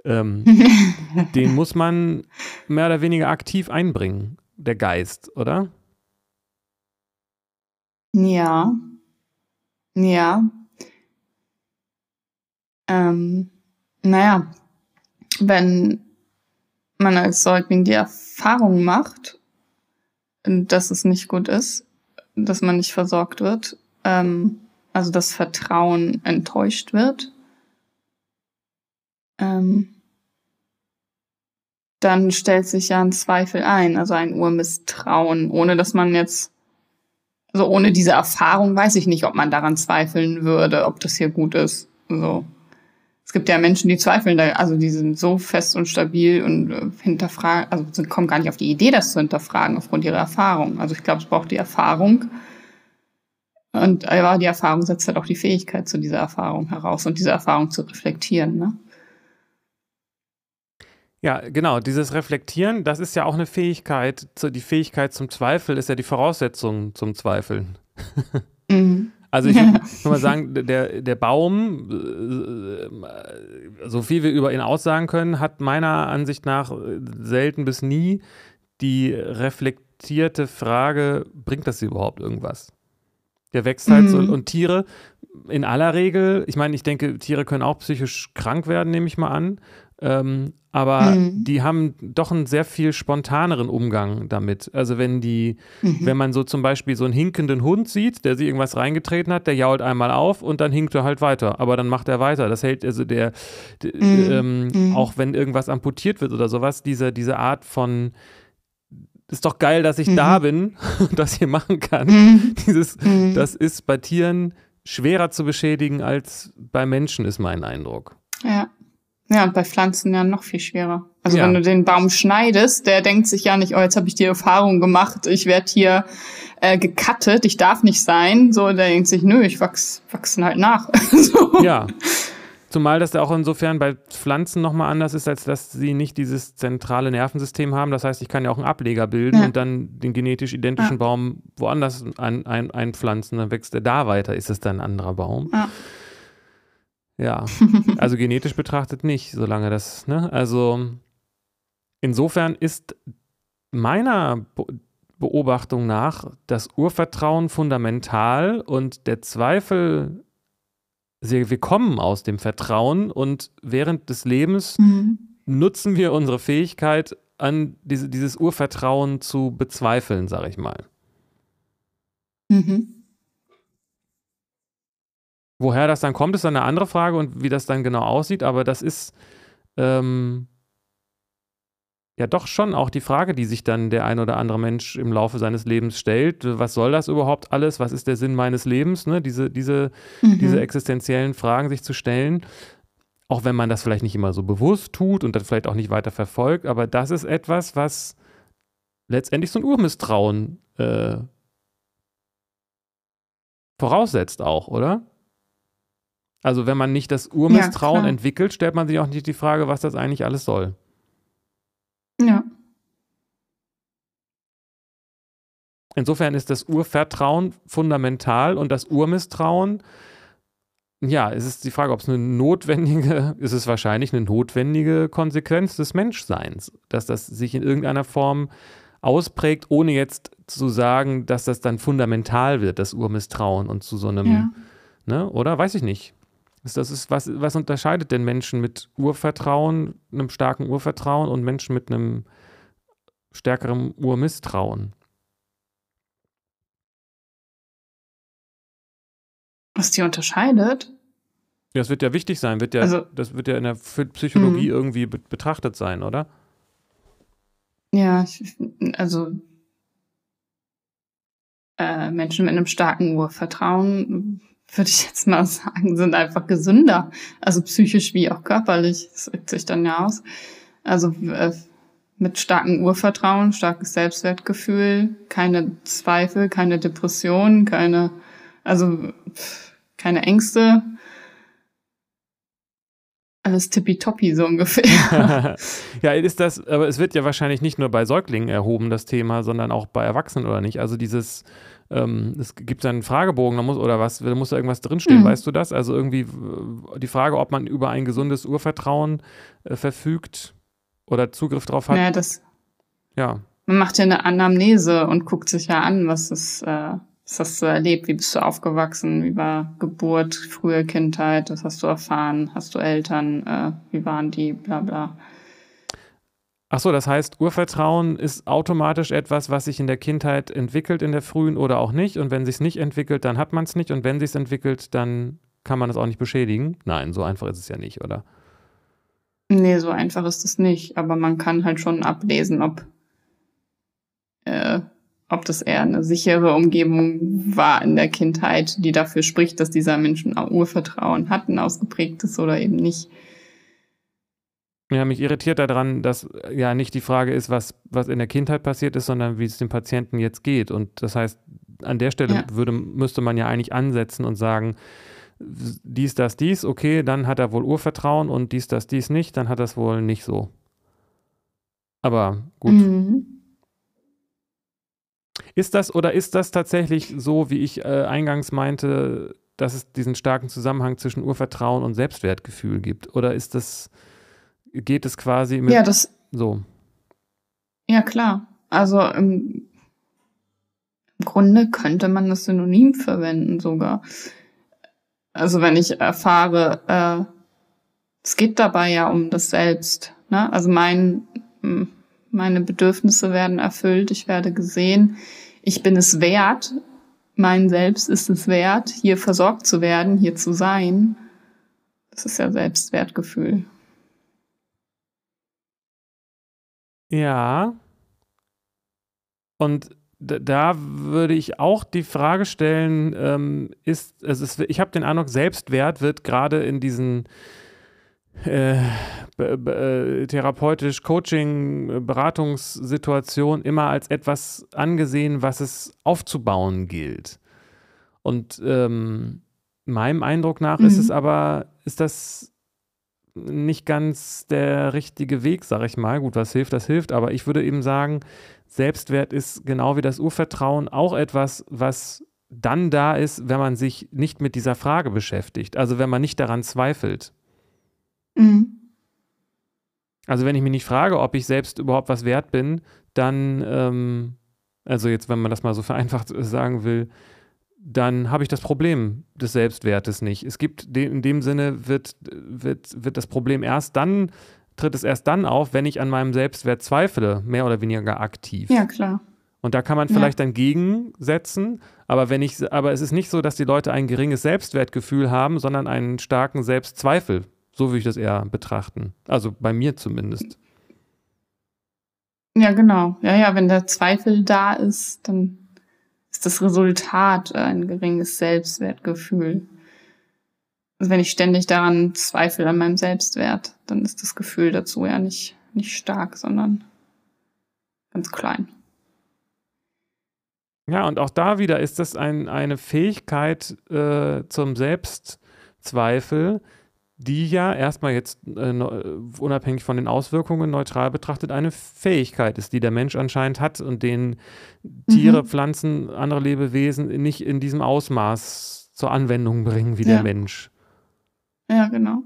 Ähm, <laughs> den muss man mehr oder weniger aktiv einbringen, der Geist, oder?
Ja. Ja. Ähm, naja, wenn man als Säugling die Erfahrung macht, dass es nicht gut ist, dass man nicht versorgt wird, ähm, also das Vertrauen enttäuscht wird, ähm, dann stellt sich ja ein Zweifel ein, also ein Urmisstrauen, ohne dass man jetzt, also ohne diese Erfahrung weiß ich nicht, ob man daran zweifeln würde, ob das hier gut ist. So es gibt ja Menschen, die zweifeln, also die sind so fest und stabil und äh, hinterfragen, also kommen gar nicht auf die Idee, das zu hinterfragen aufgrund ihrer Erfahrung. Also ich glaube, es braucht die Erfahrung. Und aber die Erfahrung setzt halt auch die Fähigkeit zu dieser Erfahrung heraus und diese Erfahrung zu reflektieren. Ne?
Ja, genau. Dieses Reflektieren, das ist ja auch eine Fähigkeit. Die Fähigkeit zum Zweifel ist ja die Voraussetzung zum Zweifeln. Mhm. Also ich <laughs> würde mal sagen, der, der Baum, äh, so viel wir über ihn aussagen können, hat meiner Ansicht nach selten bis nie die reflektierte Frage, bringt das überhaupt irgendwas? Der wächst halt mhm. so und Tiere in aller Regel, ich meine, ich denke, Tiere können auch psychisch krank werden, nehme ich mal an. Ähm, aber mhm. die haben doch einen sehr viel spontaneren Umgang damit. Also wenn die, mhm. wenn man so zum Beispiel so einen hinkenden Hund sieht, der sich irgendwas reingetreten hat, der jault einmal auf und dann hinkt er halt weiter. Aber dann macht er weiter. Das hält also der, mhm. ähm, mhm. auch wenn irgendwas amputiert wird oder sowas, diese, diese Art von ist doch geil, dass ich da mhm. bin <laughs> und das hier machen kann. Mhm. <laughs> Dieses, das ist bei Tieren schwerer zu beschädigen als bei Menschen, ist mein Eindruck.
Ja. Ja, und bei Pflanzen ja noch viel schwerer. Also ja. wenn du den Baum schneidest, der denkt sich ja nicht, oh, jetzt habe ich die Erfahrung gemacht, ich werde hier äh, gecuttet, ich darf nicht sein. So, der denkt sich, nö, ich wachs, wachsen halt nach. <laughs>
so. Ja. Zumal das auch insofern bei Pflanzen nochmal anders ist, als dass sie nicht dieses zentrale Nervensystem haben. Das heißt, ich kann ja auch einen Ableger bilden ja. und dann den genetisch identischen ja. Baum woanders ein, ein, einpflanzen, dann wächst er da weiter, ist es dann ein anderer Baum. Ja. Ja, <laughs> also genetisch betrachtet nicht, solange das, ne? Also insofern ist meiner Beobachtung nach das Urvertrauen fundamental und der Zweifel, wir kommen aus dem Vertrauen und während des Lebens mhm. nutzen wir unsere Fähigkeit, an diese, dieses Urvertrauen zu bezweifeln, sag ich mal. Mhm. Woher das dann kommt, ist dann eine andere Frage und wie das dann genau aussieht, aber das ist ähm, ja doch schon auch die Frage, die sich dann der ein oder andere Mensch im Laufe seines Lebens stellt. Was soll das überhaupt alles? Was ist der Sinn meines Lebens? Ne? Diese, diese, mhm. diese existenziellen Fragen sich zu stellen. Auch wenn man das vielleicht nicht immer so bewusst tut und dann vielleicht auch nicht weiter verfolgt, aber das ist etwas, was letztendlich so ein Urmisstrauen äh, voraussetzt auch, oder? Also wenn man nicht das Urmisstrauen ja, entwickelt, stellt man sich auch nicht die Frage, was das eigentlich alles soll.
Ja.
Insofern ist das Urvertrauen fundamental und das Urmisstrauen, ja, es ist die Frage, ob es eine notwendige, <laughs> ist es wahrscheinlich eine notwendige Konsequenz des Menschseins, dass das sich in irgendeiner Form ausprägt, ohne jetzt zu sagen, dass das dann fundamental wird, das Urmisstrauen und zu so einem, ja. ne, oder? Weiß ich nicht. Das ist, was, was unterscheidet denn Menschen mit Urvertrauen, einem starken Urvertrauen und Menschen mit einem stärkeren Urmisstrauen?
Was die unterscheidet?
Ja, das wird ja wichtig sein, wird ja, also, das wird ja in der Psychologie mhm. irgendwie betrachtet sein, oder?
Ja, also äh, Menschen mit einem starken Urvertrauen würde ich jetzt mal sagen, sind einfach gesünder. Also psychisch wie auch körperlich. Das wirkt sich dann ja aus. Also äh, mit starkem Urvertrauen, starkes Selbstwertgefühl, keine Zweifel, keine Depressionen, keine, also keine Ängste. Alles tippitoppi so ungefähr. <laughs>
ja, ist das, aber es wird ja wahrscheinlich nicht nur bei Säuglingen erhoben, das Thema, sondern auch bei Erwachsenen, oder nicht? Also dieses, ähm, es gibt einen Fragebogen, da muss, oder was, da muss da irgendwas drinstehen, mhm. weißt du das? Also irgendwie die Frage, ob man über ein gesundes Urvertrauen äh, verfügt oder Zugriff drauf hat.
Ja, das.
Ja.
Man macht ja eine Anamnese und guckt sich ja an, was ist, äh, was hast du erlebt? Wie bist du aufgewachsen? Wie war Geburt, frühe Kindheit? Was hast du erfahren? Hast du Eltern? Äh, wie waren die? Bla bla.
Ach so, das heißt, Urvertrauen ist automatisch etwas, was sich in der Kindheit entwickelt, in der frühen oder auch nicht. Und wenn sich es nicht entwickelt, dann hat man es nicht. Und wenn sich es entwickelt, dann kann man es auch nicht beschädigen. Nein, so einfach ist es ja nicht, oder?
Nee, so einfach ist es nicht. Aber man kann halt schon ablesen, ob äh, ob das eher eine sichere Umgebung war in der Kindheit, die dafür spricht, dass dieser Mensch ein Urvertrauen hat, ein ausgeprägtes oder eben nicht.
Ja, mich irritiert daran, dass ja nicht die Frage ist, was, was in der Kindheit passiert ist, sondern wie es dem Patienten jetzt geht. Und das heißt, an der Stelle ja. würde, müsste man ja eigentlich ansetzen und sagen, dies, das, dies, okay, dann hat er wohl Urvertrauen und dies, das, dies nicht, dann hat er es wohl nicht so. Aber gut. Mhm. Ist das oder ist das tatsächlich so, wie ich äh, eingangs meinte, dass es diesen starken Zusammenhang zwischen Urvertrauen und Selbstwertgefühl gibt? Oder ist das, geht es quasi mit
ja, das,
so?
Ja, klar. Also im, im Grunde könnte man das Synonym verwenden sogar. Also wenn ich erfahre, äh, es geht dabei ja um das Selbst. Ne? Also mein, meine Bedürfnisse werden erfüllt, ich werde gesehen ich bin es wert, mein Selbst ist es wert, hier versorgt zu werden, hier zu sein. Das ist ja Selbstwertgefühl.
Ja. Und da würde ich auch die Frage stellen, ähm, ist, also es, ich habe den Eindruck, Selbstwert wird gerade in diesen äh, äh, therapeutisch Coaching, Beratungssituation immer als etwas angesehen, was es aufzubauen gilt. Und ähm, meinem Eindruck nach mhm. ist es aber, ist das nicht ganz der richtige Weg, sag ich mal. Gut, was hilft, das hilft, aber ich würde eben sagen, Selbstwert ist genau wie das Urvertrauen auch etwas, was dann da ist, wenn man sich nicht mit dieser Frage beschäftigt, also wenn man nicht daran zweifelt. Mhm. Also wenn ich mich nicht frage, ob ich selbst überhaupt was wert bin, dann, ähm, also jetzt, wenn man das mal so vereinfacht <laughs> sagen will, dann habe ich das Problem des Selbstwertes nicht. Es gibt, in dem Sinne wird, wird, wird das Problem erst dann, tritt es erst dann auf, wenn ich an meinem Selbstwert zweifle, mehr oder weniger aktiv.
Ja, klar.
Und da kann man vielleicht ja. dann gegensetzen, aber wenn ich, aber es ist nicht so, dass die Leute ein geringes Selbstwertgefühl haben, sondern einen starken Selbstzweifel. So würde ich das eher betrachten. Also bei mir zumindest.
Ja, genau. Ja, ja, wenn der Zweifel da ist, dann ist das Resultat ein geringes Selbstwertgefühl. Also wenn ich ständig daran zweifle an meinem Selbstwert, dann ist das Gefühl dazu ja nicht, nicht stark, sondern ganz klein.
Ja, und auch da wieder ist das ein, eine Fähigkeit äh, zum Selbstzweifel, die ja erstmal jetzt äh, unabhängig von den Auswirkungen neutral betrachtet eine Fähigkeit ist, die der Mensch anscheinend hat und den Tiere, mhm. Pflanzen, andere Lebewesen nicht in diesem Ausmaß zur Anwendung bringen wie ja. der Mensch.
Ja, genau.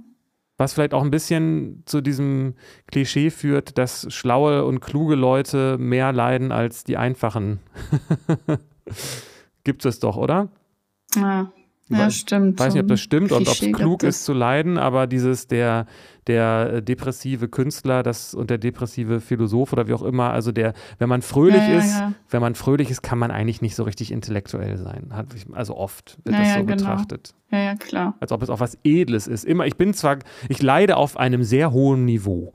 Was vielleicht auch ein bisschen zu diesem Klischee führt, dass schlaue und kluge Leute mehr leiden als die einfachen. <laughs> Gibt es doch, oder?
Ja, ja, stimmt.
Ich weiß nicht, ob das stimmt und ob es klug ist zu leiden, aber dieses, der, der äh, depressive Künstler das, und der depressive Philosoph oder wie auch immer, also der, wenn man fröhlich ja, ja, ist, ja. wenn man fröhlich ist, kann man eigentlich nicht so richtig intellektuell sein. Also oft wird das so genau. betrachtet.
Ja, ja, klar.
Als ob es auch was Edles ist. Immer, ich bin zwar, ich leide auf einem sehr hohen Niveau.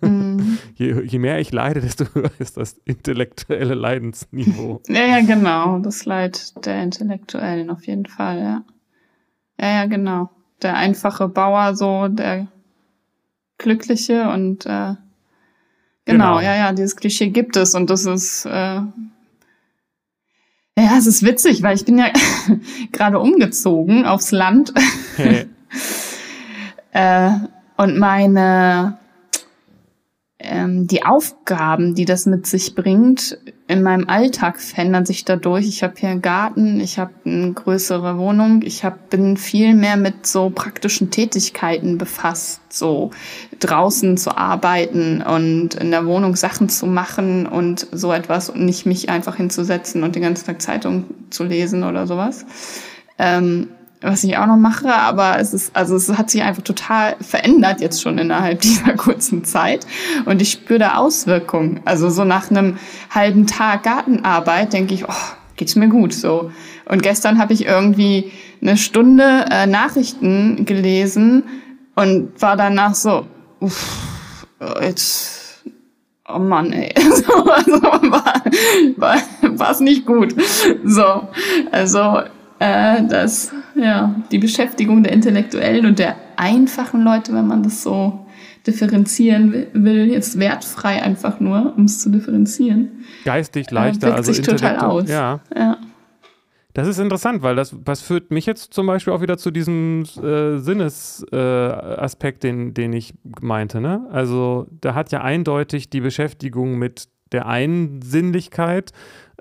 Mhm. Je, je mehr ich leide, desto <laughs> höher ist das intellektuelle Leidensniveau.
Ja, ja, genau. Das Leid der Intellektuellen auf jeden Fall, ja. Ja, ja, genau. Der einfache Bauer so, der Glückliche und äh, Genau, genau, ja, ja, dieses Klischee gibt es und das ist, äh, ja, es ist witzig, weil ich bin ja <laughs> gerade umgezogen aufs Land. Hey. <laughs> äh, und meine ähm, die Aufgaben, die das mit sich bringt, in meinem Alltag verändern sich dadurch. Ich habe hier einen Garten, ich habe eine größere Wohnung, ich hab, bin viel mehr mit so praktischen Tätigkeiten befasst, so draußen zu arbeiten und in der Wohnung Sachen zu machen und so etwas und nicht mich einfach hinzusetzen und den ganzen Tag Zeitung zu lesen oder sowas. Ähm, was ich auch noch mache, aber es ist, also es hat sich einfach total verändert jetzt schon innerhalb <laughs> dieser kurzen Zeit und ich spüre da Auswirkungen. Also so nach einem halben Tag Gartenarbeit denke ich, oh, geht's mir gut so. Und gestern habe ich irgendwie eine Stunde äh, Nachrichten gelesen und war danach so, uff, jetzt, oh Mann, ey, <laughs> so, also war, war's nicht gut. So, also äh, das, ja, die Beschäftigung der Intellektuellen und der einfachen Leute, wenn man das so differenzieren will, jetzt wertfrei einfach nur, um es zu differenzieren.
Geistig leichter, äh, also
sich total aus.
Ja. ja. Das ist interessant, weil das, was führt mich jetzt zum Beispiel auch wieder zu diesem äh, Sinnesaspekt, äh, den, den ich meinte. Ne? Also da hat ja eindeutig die Beschäftigung mit der einen Sinnlichkeit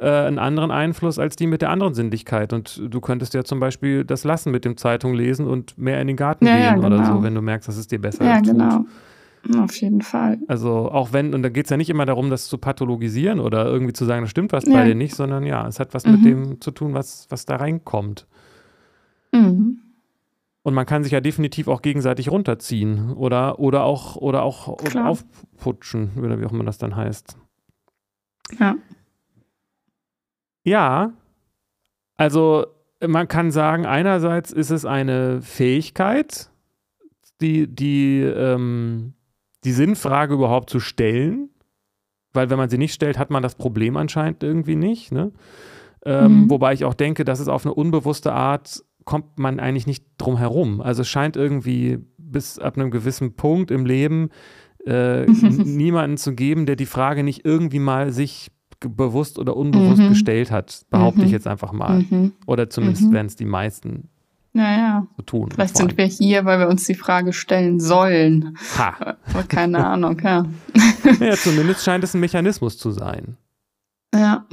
äh, einen anderen Einfluss als die mit der anderen Sinnlichkeit. Und du könntest ja zum Beispiel das lassen mit dem Zeitung lesen und mehr in den Garten ja, gehen ja, genau. oder so, wenn du merkst, dass es dir besser ja, tut. Genau.
Auf jeden Fall.
Also auch wenn, und da geht es ja nicht immer darum, das zu pathologisieren oder irgendwie zu sagen, da stimmt was ja. bei dir nicht, sondern ja, es hat was mhm. mit dem zu tun, was, was da reinkommt. Mhm. Und man kann sich ja definitiv auch gegenseitig runterziehen oder, oder auch, oder auch aufputschen, oder wie auch immer das dann heißt.
Ja.
Ja, also man kann sagen, einerseits ist es eine Fähigkeit, die, die, ähm, die Sinnfrage überhaupt zu stellen, weil wenn man sie nicht stellt, hat man das Problem anscheinend irgendwie nicht. Ne? Ähm, mhm. Wobei ich auch denke, dass es auf eine unbewusste Art kommt man eigentlich nicht drum herum. Also es scheint irgendwie bis ab einem gewissen Punkt im Leben äh, <laughs> niemanden zu geben, der die Frage nicht irgendwie mal sich bewusst oder unbewusst mhm. gestellt hat, behaupte mhm. ich jetzt einfach mal. Mhm. Oder zumindest mhm. werden es die meisten
naja.
so tun.
Vielleicht sind wir hier, weil wir uns die Frage stellen sollen. Ha. Aber keine <laughs> Ahnung, ja.
ja, zumindest scheint es ein Mechanismus zu sein.
Ja.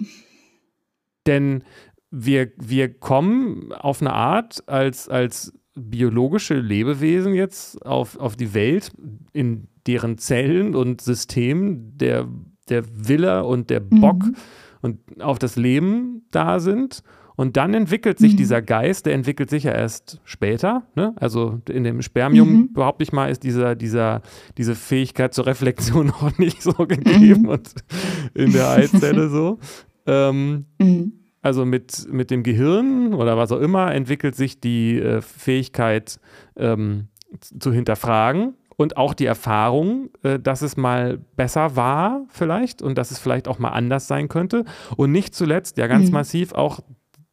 Denn wir, wir kommen auf eine Art als, als biologische Lebewesen jetzt auf, auf die Welt, in deren Zellen und Systemen der der Wille und der Bock mhm. und auf das Leben da sind. Und dann entwickelt sich mhm. dieser Geist, der entwickelt sich ja erst später. Ne? Also in dem Spermium, mhm. behaupte ich mal, ist dieser, dieser, diese Fähigkeit zur Reflexion <laughs> noch nicht so gegeben mhm. und in der Eizelle so. <laughs> Ähm, mhm. also mit, mit dem Gehirn oder was auch immer entwickelt sich die äh, Fähigkeit ähm, zu hinterfragen und auch die Erfahrung, äh, dass es mal besser war vielleicht und dass es vielleicht auch mal anders sein könnte. Und nicht zuletzt ja ganz mhm. massiv auch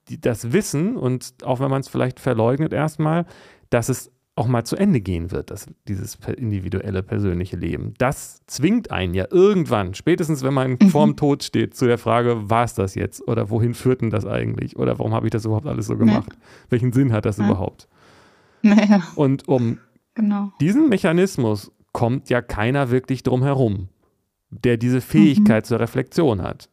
die, das Wissen und auch wenn man es vielleicht verleugnet erstmal, dass es auch mal zu Ende gehen wird, das, dieses individuelle persönliche Leben. Das zwingt einen ja irgendwann, spätestens wenn man mhm. vorm Tod steht, zu der Frage, war es das jetzt oder wohin führt denn das eigentlich oder warum habe ich das überhaupt alles so gemacht? Ja. Welchen Sinn hat das ja. überhaupt? <laughs>
Naja.
Und um
Genau.
Diesen Mechanismus kommt ja keiner wirklich drum herum, der diese Fähigkeit mhm. zur Reflexion hat.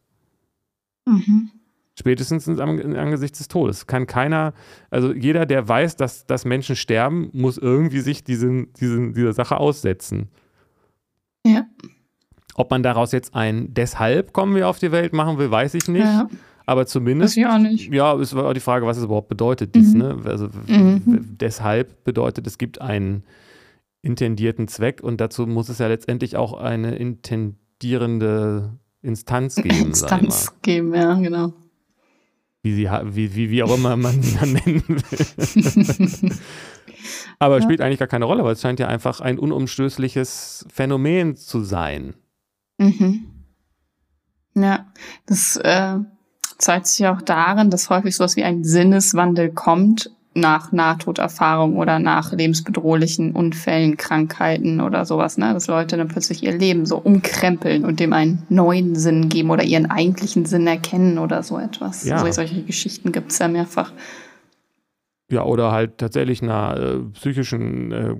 Mhm. Spätestens angesichts des Todes. Kann keiner, also jeder, der weiß, dass, dass Menschen sterben, muss irgendwie sich diesen, diesen, dieser Sache aussetzen.
Ja.
Ob man daraus jetzt ein deshalb kommen wir auf die Welt machen will, weiß ich nicht. Ja. Aber zumindest.
Weiß ich auch nicht.
Ja, es war auch die Frage, was es überhaupt bedeutet. Dies, mhm. ne? Also mhm. deshalb bedeutet, es gibt einen intendierten Zweck und dazu muss es ja letztendlich auch eine intendierende Instanz geben.
Instanz geben, ja, genau.
Wie, sie, wie, wie, wie auch immer man sie dann nennen will. <laughs> Aber ja. spielt eigentlich gar keine Rolle, weil es scheint ja einfach ein unumstößliches Phänomen zu sein.
Mhm. Ja, das äh, zeigt sich auch darin, dass häufig sowas wie ein Sinneswandel kommt, nach Nahtoderfahrung oder nach lebensbedrohlichen Unfällen, Krankheiten oder sowas, ne? Dass Leute dann plötzlich ihr Leben so umkrempeln und dem einen neuen Sinn geben oder ihren eigentlichen Sinn erkennen oder so etwas. Ja. Also solche Geschichten gibt's ja mehrfach.
Ja, oder halt tatsächlich einer äh, psychischen äh,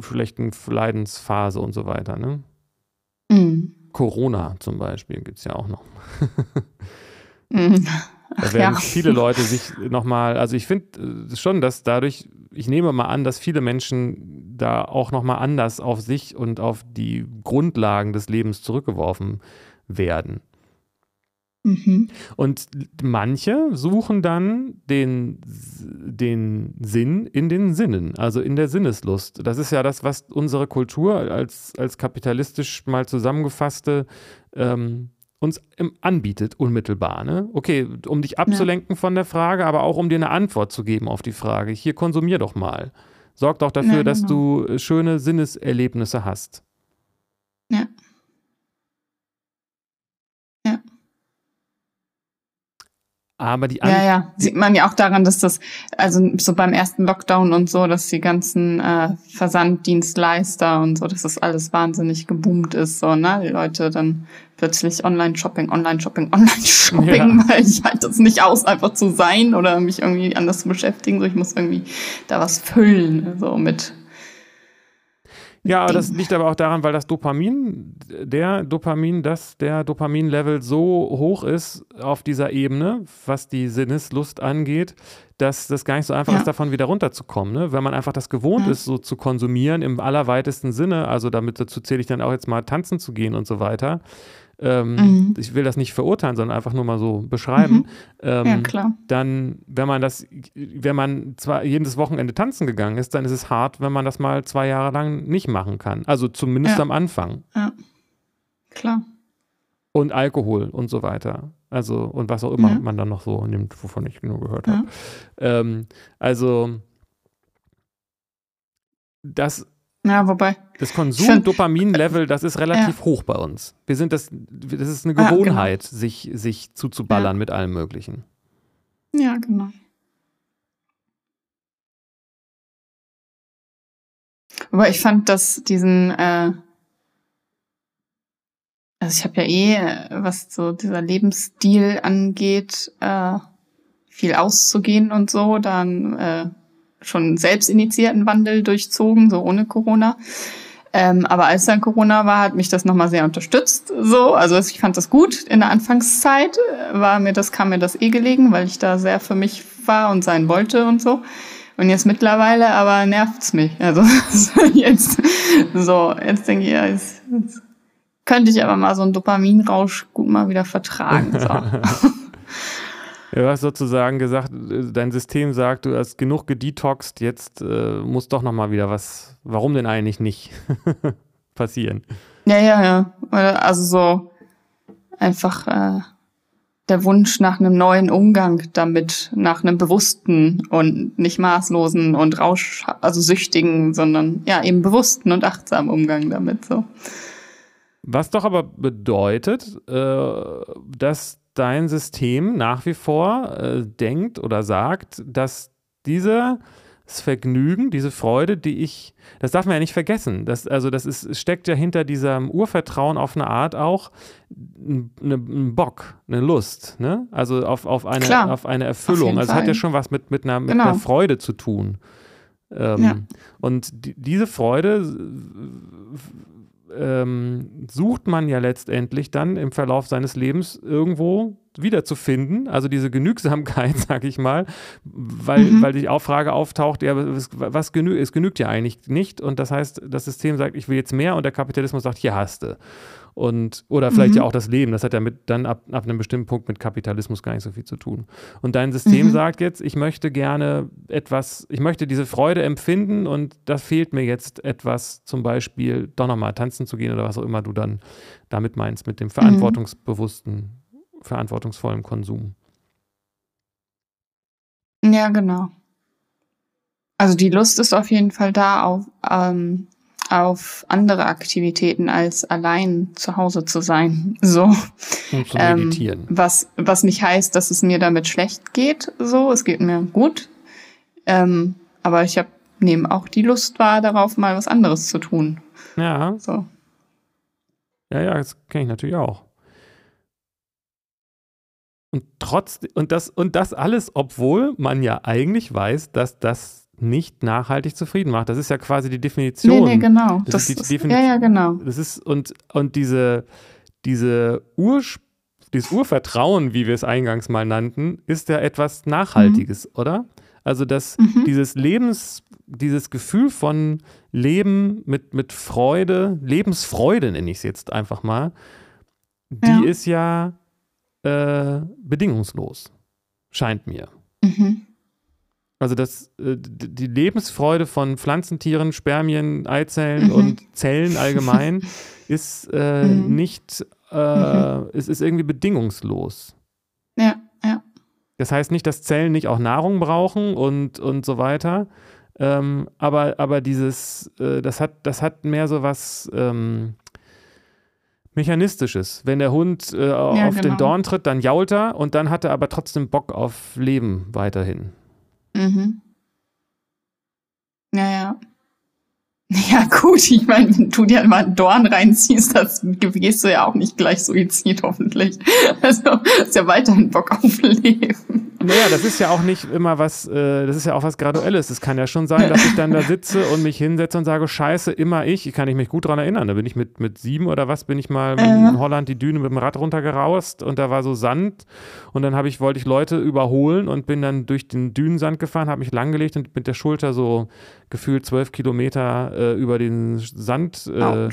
schlechten Leidensphase und so weiter, ne? Mhm. Corona zum Beispiel gibt es ja auch noch. <laughs> mhm. Da werden ja. viele Leute sich nochmal, also ich finde äh, schon, dass dadurch, ich nehme mal an, dass viele Menschen da auch nochmal anders auf sich und auf die Grundlagen des Lebens zurückgeworfen werden. Mhm. Und manche suchen dann den, den Sinn in den Sinnen, also in der Sinneslust. Das ist ja das, was unsere Kultur als, als kapitalistisch mal zusammengefasste ähm, uns anbietet, unmittelbar. Ne? Okay, um dich abzulenken ja. von der Frage, aber auch um dir eine Antwort zu geben auf die Frage. Hier konsumier doch mal. Sorg doch dafür, ja, genau. dass du äh, schöne Sinneserlebnisse hast.
Ja.
Aber die
Ja, ja, sieht man ja auch daran, dass das, also so beim ersten Lockdown und so, dass die ganzen äh, Versanddienstleister und so, dass das alles wahnsinnig geboomt ist, so, ne? Die Leute dann plötzlich Online-Shopping, Online-Shopping, Online-Shopping, ja. weil ich halt das nicht aus, einfach zu sein oder mich irgendwie anders zu beschäftigen. So, ich muss irgendwie da was füllen, so mit
ja, das liegt aber auch daran, weil das Dopamin, der Dopamin, dass der Dopaminlevel so hoch ist auf dieser Ebene, was die Sinneslust angeht, dass das gar nicht so einfach ja. ist, davon wieder runterzukommen. Ne? Wenn man einfach das gewohnt ja. ist, so zu konsumieren im allerweitesten Sinne, also damit dazu zähle ich dann auch jetzt mal tanzen zu gehen und so weiter, ähm, mhm. ich will das nicht verurteilen, sondern einfach nur mal so beschreiben, mhm. ähm, ja, klar. dann, wenn man das, wenn man zwar jedes Wochenende tanzen gegangen ist, dann ist es hart, wenn man das mal zwei Jahre lang nicht machen kann. Also zumindest ja. am Anfang.
Ja, klar.
Und Alkohol und so weiter. Also, und was auch immer ja. man dann noch so nimmt, wovon ich nur gehört habe. Ähm, also, das
ja, wobei.
Das Konsum-Dopamin-Level, das ist relativ ja. hoch bei uns. Wir sind das, das ist eine Gewohnheit, ja, genau. sich, sich zuzuballern ja. mit allem Möglichen.
Ja, genau. Aber ich fand, dass diesen, äh, also ich habe ja eh, äh, was so dieser Lebensstil angeht, äh, viel auszugehen und so, dann äh, schon selbst initiierten Wandel durchzogen, so ohne Corona. Ähm, aber als dann Corona war, hat mich das nochmal sehr unterstützt. So, also ich fand das gut. In der Anfangszeit war mir das, kam mir das eh gelegen, weil ich da sehr für mich war und sein wollte und so. Und jetzt mittlerweile aber nervt's mich. Also <laughs> jetzt, so, jetzt denke ich, ja, jetzt, jetzt könnte ich aber mal so einen Dopaminrausch gut mal wieder vertragen. So. <laughs>
Du hast sozusagen gesagt, dein System sagt, du hast genug gedetoxt, jetzt äh, muss doch nochmal wieder was, warum denn eigentlich nicht <laughs> passieren?
Ja, ja, ja. Also so einfach äh, der Wunsch nach einem neuen Umgang damit, nach einem bewussten und nicht maßlosen und rausch, also süchtigen, sondern ja eben bewussten und achtsamen Umgang damit so.
Was doch aber bedeutet, äh, dass dein System nach wie vor äh, denkt oder sagt, dass dieses Vergnügen, diese Freude, die ich, das darf man ja nicht vergessen. Das, also das ist, steckt ja hinter diesem Urvertrauen auf eine Art auch ein, ein Bock, eine Lust, ne? Also auf, auf, eine, auf eine Erfüllung. Auf also es hat ja schon was mit, mit, einer, mit genau. einer Freude zu tun. Ähm, ja. Und die, diese Freude ähm, sucht man ja letztendlich dann im Verlauf seines Lebens irgendwo wiederzufinden, also diese Genügsamkeit, <laughs> sag ich mal, weil, mhm. weil die Frage auftaucht, ja, was, was genü es genügt ja eigentlich nicht und das heißt, das System sagt, ich will jetzt mehr und der Kapitalismus sagt, hier hast du. Und, oder vielleicht mhm. ja auch das Leben, das hat ja mit, dann ab, ab einem bestimmten Punkt mit Kapitalismus gar nicht so viel zu tun. Und dein System mhm. sagt jetzt, ich möchte gerne etwas, ich möchte diese Freude empfinden und da fehlt mir jetzt etwas, zum Beispiel doch nochmal tanzen zu gehen oder was auch immer du dann damit meinst, mit dem mhm. verantwortungsbewussten, verantwortungsvollen Konsum.
Ja, genau. Also die Lust ist auf jeden Fall da, auf, ähm, auf andere Aktivitäten als allein zu Hause zu sein. So.
Und zu meditieren.
Ähm, was, was nicht heißt, dass es mir damit schlecht geht. So, es geht mir gut. Ähm, aber ich habe nehme auch die Lust wahr, darauf mal was anderes zu tun.
Ja.
So.
Ja, ja, das kenne ich natürlich auch. Und trotz und das und das alles, obwohl man ja eigentlich weiß, dass das nicht nachhaltig zufrieden macht. Das ist ja quasi die Definition.
Nee, nee, genau.
Das,
Das,
ist die Defini-
ja, ja, genau.
Das ist und und diese diese Urs dieses Urvertrauen, wie wir es eingangs mal nannten, ist ja etwas Nachhaltiges, oder? Also dass
Mhm.
dieses Lebens, dieses Gefühl von Leben mit, mit Freude, Lebensfreude nenne ich es jetzt einfach mal, die
Ja.
ist ja äh, bedingungslos, scheint mir.
Mhm.
Also das, äh, die Lebensfreude von Pflanzen, Tieren, Spermien, Eizellen
Mhm.
und Zellen allgemein <laughs> ist äh,
Mhm.
nicht, äh,
Mhm.
es ist irgendwie bedingungslos.
Ja, ja.
Das heißt nicht, dass Zellen nicht auch Nahrung brauchen und, und so weiter. Ähm, aber, aber dieses, äh, das, hat, das hat mehr so was ähm, Mechanistisches. Wenn der Hund äh, auf den
genau.
Dorn tritt, dann jault er und dann hat er aber trotzdem Bock auf Leben weiterhin.
Mhm. Ja, <laughs> ja. Gut, ich meine, wenn du dir mal einen Dorn reinziehst, das gehst du ja auch nicht gleich Suizid, hoffentlich. <laughs> Also, ist ja weiterhin Bock auf Leben.
Naja, das ist ja auch nicht immer was, äh, das ist ja auch was Graduelles. Es kann ja schon sein, dass ich dann da sitze und mich hinsetze und sage, scheiße, immer ich. Kann ich mich gut dran erinnern. Da bin ich mit, mit sieben oder was, bin ich mal
Äh.
in Holland die Düne mit dem Rad runtergeraust und da war so Sand und dann habe ich, wollte ich Leute überholen und bin dann durch den Dünensand gefahren, habe mich langgelegt und mit der Schulter so gefühlt zwölf Kilometer äh, über den Sand äh.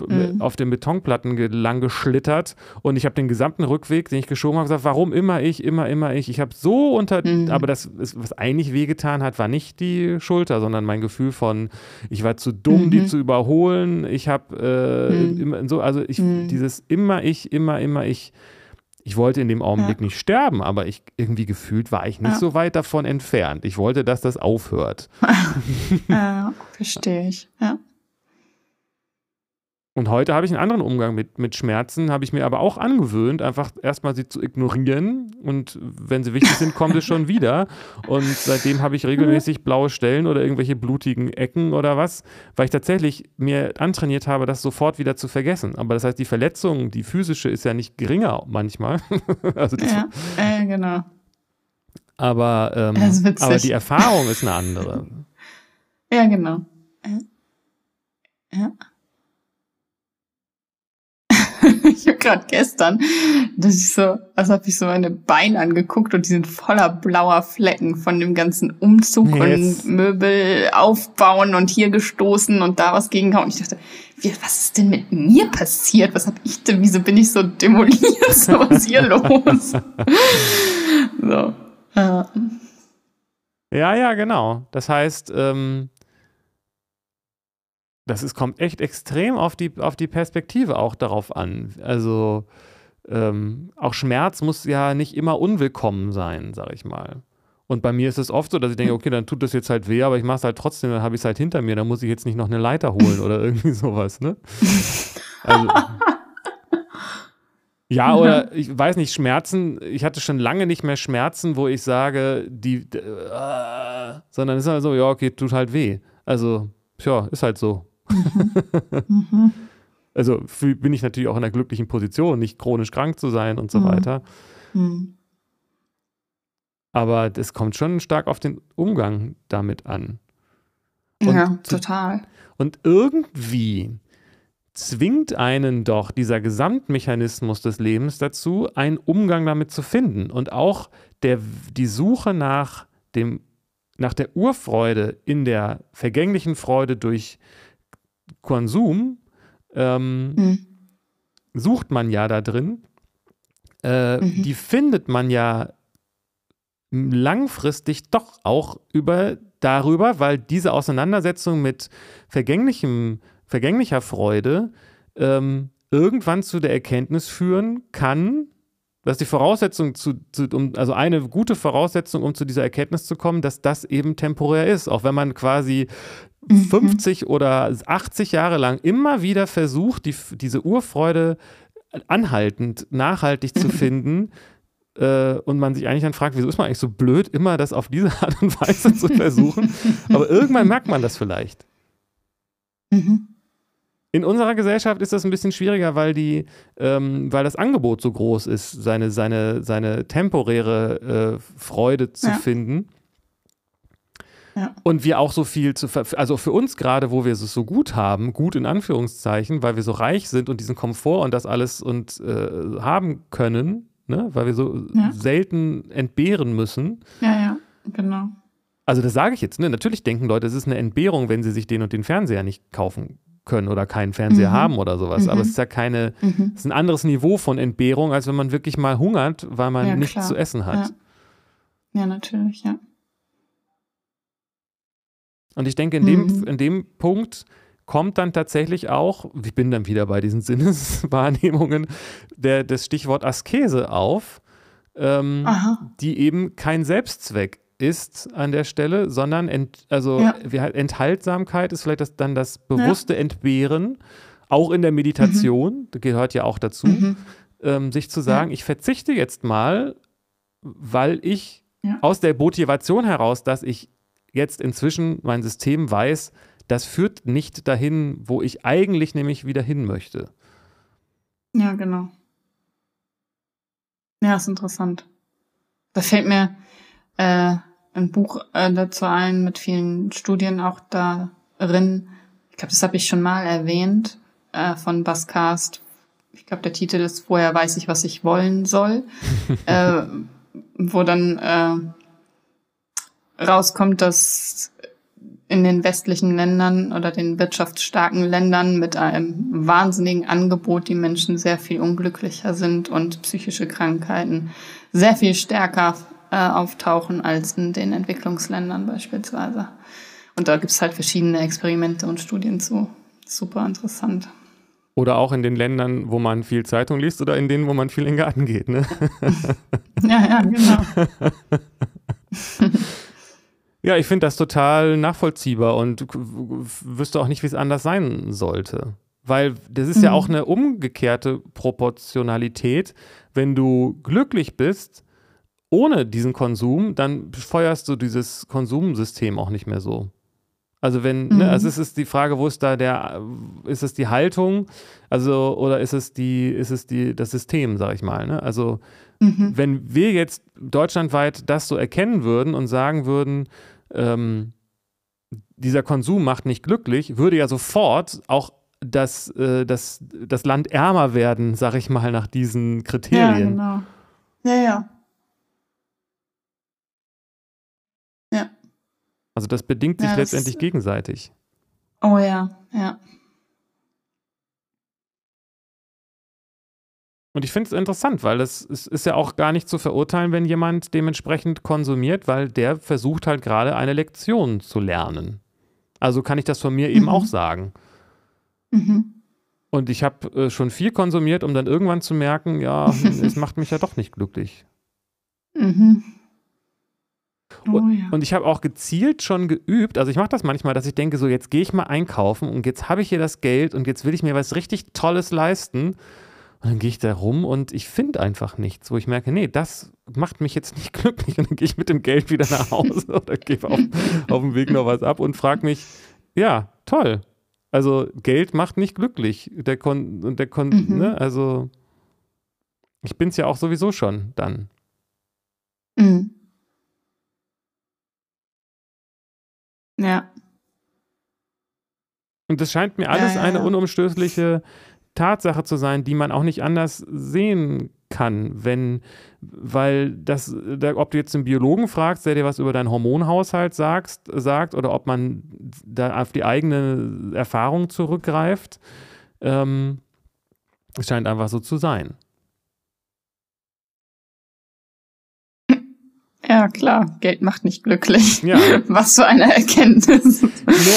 Mhm.
auf den Betonplatten lang geschlittert und ich habe den gesamten Rückweg, den ich geschoben habe, gesagt, warum immer ich, immer, immer ich. Ich habe so unter,
Mhm.
aber das, ist, was eigentlich wehgetan hat, war nicht die Schulter, sondern mein Gefühl von, ich war zu dumm, die
Mhm.
zu überholen. Ich habe äh,
Mhm.
immer so, also ich,
Mhm.
dieses immer ich, immer, immer ich. Ich wollte in dem Augenblick nicht sterben, aber ich irgendwie gefühlt war ich nicht
Ja.
so weit davon entfernt. Ich wollte, dass das aufhört. <laughs>
Ja, verstehe ich. Ja.
Und heute habe ich einen anderen Umgang mit, mit Schmerzen, habe ich mir aber auch angewöhnt, einfach erstmal sie zu ignorieren und wenn sie wichtig sind, kommen sie schon <laughs> wieder. Und seitdem habe ich regelmäßig blaue Stellen oder irgendwelche blutigen Ecken oder was, weil ich tatsächlich mir antrainiert habe, das sofort wieder zu vergessen. Aber das heißt, die Verletzung, die physische, ist ja nicht geringer manchmal. <laughs> also
Ja, äh, genau.
aber, ähm, aber die Erfahrung ist eine andere. <laughs>
Ja, genau. Ja. <laughs> ich habe gerade gestern, dass ich so, also habe ich so meine Beine angeguckt und die sind voller blauer Flecken von dem ganzen Umzug
Yes.
und Möbel aufbauen und hier gestoßen und da was gegenhauen. Und ich dachte, wie, was ist denn mit mir passiert? Was habe ich denn? Wieso bin ich so demoliert? <laughs> So, was ist hier los? so.
Ja, ja, genau. Das heißt, ähm, das ist, kommt echt extrem auf die, auf die Perspektive auch darauf an. Also ähm, auch Schmerz muss ja nicht immer unwillkommen sein, sag ich mal. Und bei mir ist es oft so, dass ich denke, okay, dann tut das jetzt halt weh, aber ich mache es halt trotzdem, dann habe ich es halt hinter mir, dann muss ich jetzt nicht noch eine Leiter holen oder irgendwie <laughs> sowas, ne? Also, ja, oder ich weiß nicht, Schmerzen, ich hatte schon lange nicht mehr Schmerzen, wo ich sage, die, äh, sondern es ist halt so, ja, okay, tut halt weh. Also, tja, ist halt so.
Mhm.
Also für, bin ich natürlich auch in einer glücklichen Position, nicht chronisch krank zu sein und so
Mhm.
weiter. Aber das kommt schon stark auf den Umgang damit an. Und
Ja, total.
Und irgendwie zwingt einen doch dieser Gesamtmechanismus des Lebens dazu, einen Umgang damit zu finden. Und auch der, die Suche nach, dem, nach der Urfreude in der vergänglichen Freude durch Konsum ähm,
Hm.
sucht man ja da drin. Äh,
Mhm.
Die findet man ja langfristig doch auch über darüber, weil diese Auseinandersetzung mit vergänglichem, vergänglicher Freude ähm, irgendwann zu der Erkenntnis führen kann, dass die Voraussetzung zu, zu um, also eine gute Voraussetzung, um zu dieser Erkenntnis zu kommen, dass das eben temporär ist, auch wenn man quasi
Mhm.
50 oder 80 Jahre lang immer wieder versucht, die, diese Urfreude anhaltend, nachhaltig zu <laughs> finden, äh, und man sich eigentlich dann fragt, wieso ist man eigentlich so blöd, immer das auf diese Art und Weise zu versuchen. <laughs> Aber irgendwann merkt man das vielleicht. Mhm. In unserer Gesellschaft ist das ein bisschen schwieriger, weil, die, ähm, weil das Angebot so groß ist, seine, seine, seine temporäre äh, Freude zu ja. finden. Ja. Und wir auch so viel zu, also für uns gerade, wo wir es so gut haben, gut in Anführungszeichen, weil wir so reich sind und diesen Komfort und das alles und äh, haben können, ne? weil wir so ja. selten entbehren müssen.
Ja, ja, genau.
Also das sage ich jetzt, ne? Natürlich denken Leute, es ist eine Entbehrung, wenn sie sich den und den Fernseher nicht kaufen können oder keinen Fernseher mhm. haben oder sowas. Mhm. Aber es ist ja keine, mhm. es ist ein anderes Niveau von Entbehrung, als wenn man wirklich mal hungert, weil man ja, nichts klar. zu essen hat.
Ja. ja, natürlich, ja.
Und ich denke, in, dem, mhm. in dem Punkt kommt dann tatsächlich auch, ich bin dann wieder bei diesen <laughs> Sinneswahrnehmungen, der, das Stichwort Askese auf, ähm, die eben kein Selbstzweck ist an der Stelle, sondern ent, also ja. Enthaltsamkeit ist vielleicht das, dann das bewusste ja. Entbehren, auch in der Meditation, mhm. das gehört ja auch dazu, mhm. ähm, sich zu sagen, ja. ich verzichte jetzt mal, weil ich aus der Motivation heraus, dass ich jetzt inzwischen mein System weiß, das führt nicht dahin, wo ich eigentlich nämlich wieder hin möchte.
Ja, genau. Ja, ist interessant. Da fällt mir äh, ein Buch äh, dazu ein mit vielen Studien auch darin. Ich glaube, das habe ich schon mal erwähnt äh, von Baskast. Ich glaube, der Titel ist Woher weiß ich, was ich wollen soll. <laughs> äh, wo dann äh, rauskommt, dass in den westlichen Ländern oder den wirtschaftsstarken Ländern mit einem wahnsinnigen Angebot die Menschen sehr viel unglücklicher sind und psychische Krankheiten sehr viel stärker äh, auftauchen als in den Entwicklungsländern beispielsweise. Und da gibt es halt verschiedene Experimente und Studien zu. Super interessant.
Oder auch in den Ländern, wo man viel Zeitung liest oder in denen, wo man viel in den Garten geht, ne? <laughs>
ja, ja, genau. <laughs>
Ja, ich finde das total nachvollziehbar und wüsste auch nicht, wie es anders sein sollte. Weil das ist mhm. ja auch eine umgekehrte Proportionalität. Wenn du glücklich bist ohne diesen Konsum, dann feuerst du dieses Konsumsystem auch nicht mehr so. Also wenn, ne, mhm. ne, also es ist die Frage, wo ist da der, ist es die Haltung, also oder ist es die, ist es die, das System, sag ich mal. Ne? Also Mhm. Wenn wir jetzt deutschlandweit das so erkennen würden und sagen würden, ähm, dieser Konsum macht nicht glücklich, würde ja sofort auch das, äh, das, das Land ärmer werden, sag ich mal, nach diesen Kriterien.
Ja, genau. Ja, ja. Ja.
Also das bedingt sich ja, letztendlich gegenseitig.
Oh ja, ja.
Und ich finde es interessant, weil es, ist ja auch gar nicht zu verurteilen, wenn jemand dementsprechend konsumiert, weil der versucht halt gerade eine Lektion zu lernen. Also kann ich das von mir mhm. eben auch sagen. Mhm. Und ich habe äh, schon viel konsumiert, um dann irgendwann zu merken, ja, <laughs> es macht mich ja doch nicht glücklich. Mhm. Oh, und, ja. und, ich habe auch gezielt schon geübt, also ich mache das manchmal, dass ich denke, so jetzt gehe ich mal einkaufen und jetzt habe ich hier das Geld und jetzt will ich mir was richtig Tolles leisten. Und dann gehe ich da rum und ich finde einfach nichts, wo ich merke, nee, das macht mich jetzt nicht <laughs> glücklich. Und dann gehe ich mit dem Geld wieder nach Hause oder gebe auf, auf dem Weg noch was ab und frage mich, ja, toll. Also Geld macht nicht glücklich. Der Kon der Kon mhm. ne? Also ich bin es ja auch sowieso schon dann.
Mhm. Ja.
Und das scheint mir alles ja, ja, eine unumstößliche Tatsache zu sein, die man auch nicht anders sehen kann, wenn, weil das, ob du jetzt einen Biologen fragst, der dir was über deinen Hormonhaushalt sagst, sagt, oder ob man da auf die eigene Erfahrung zurückgreift, ähm, es scheint einfach so zu sein.
Ja, klar, Geld macht nicht glücklich. Ja. <laughs> Was für eine Erkenntnis.
Nee,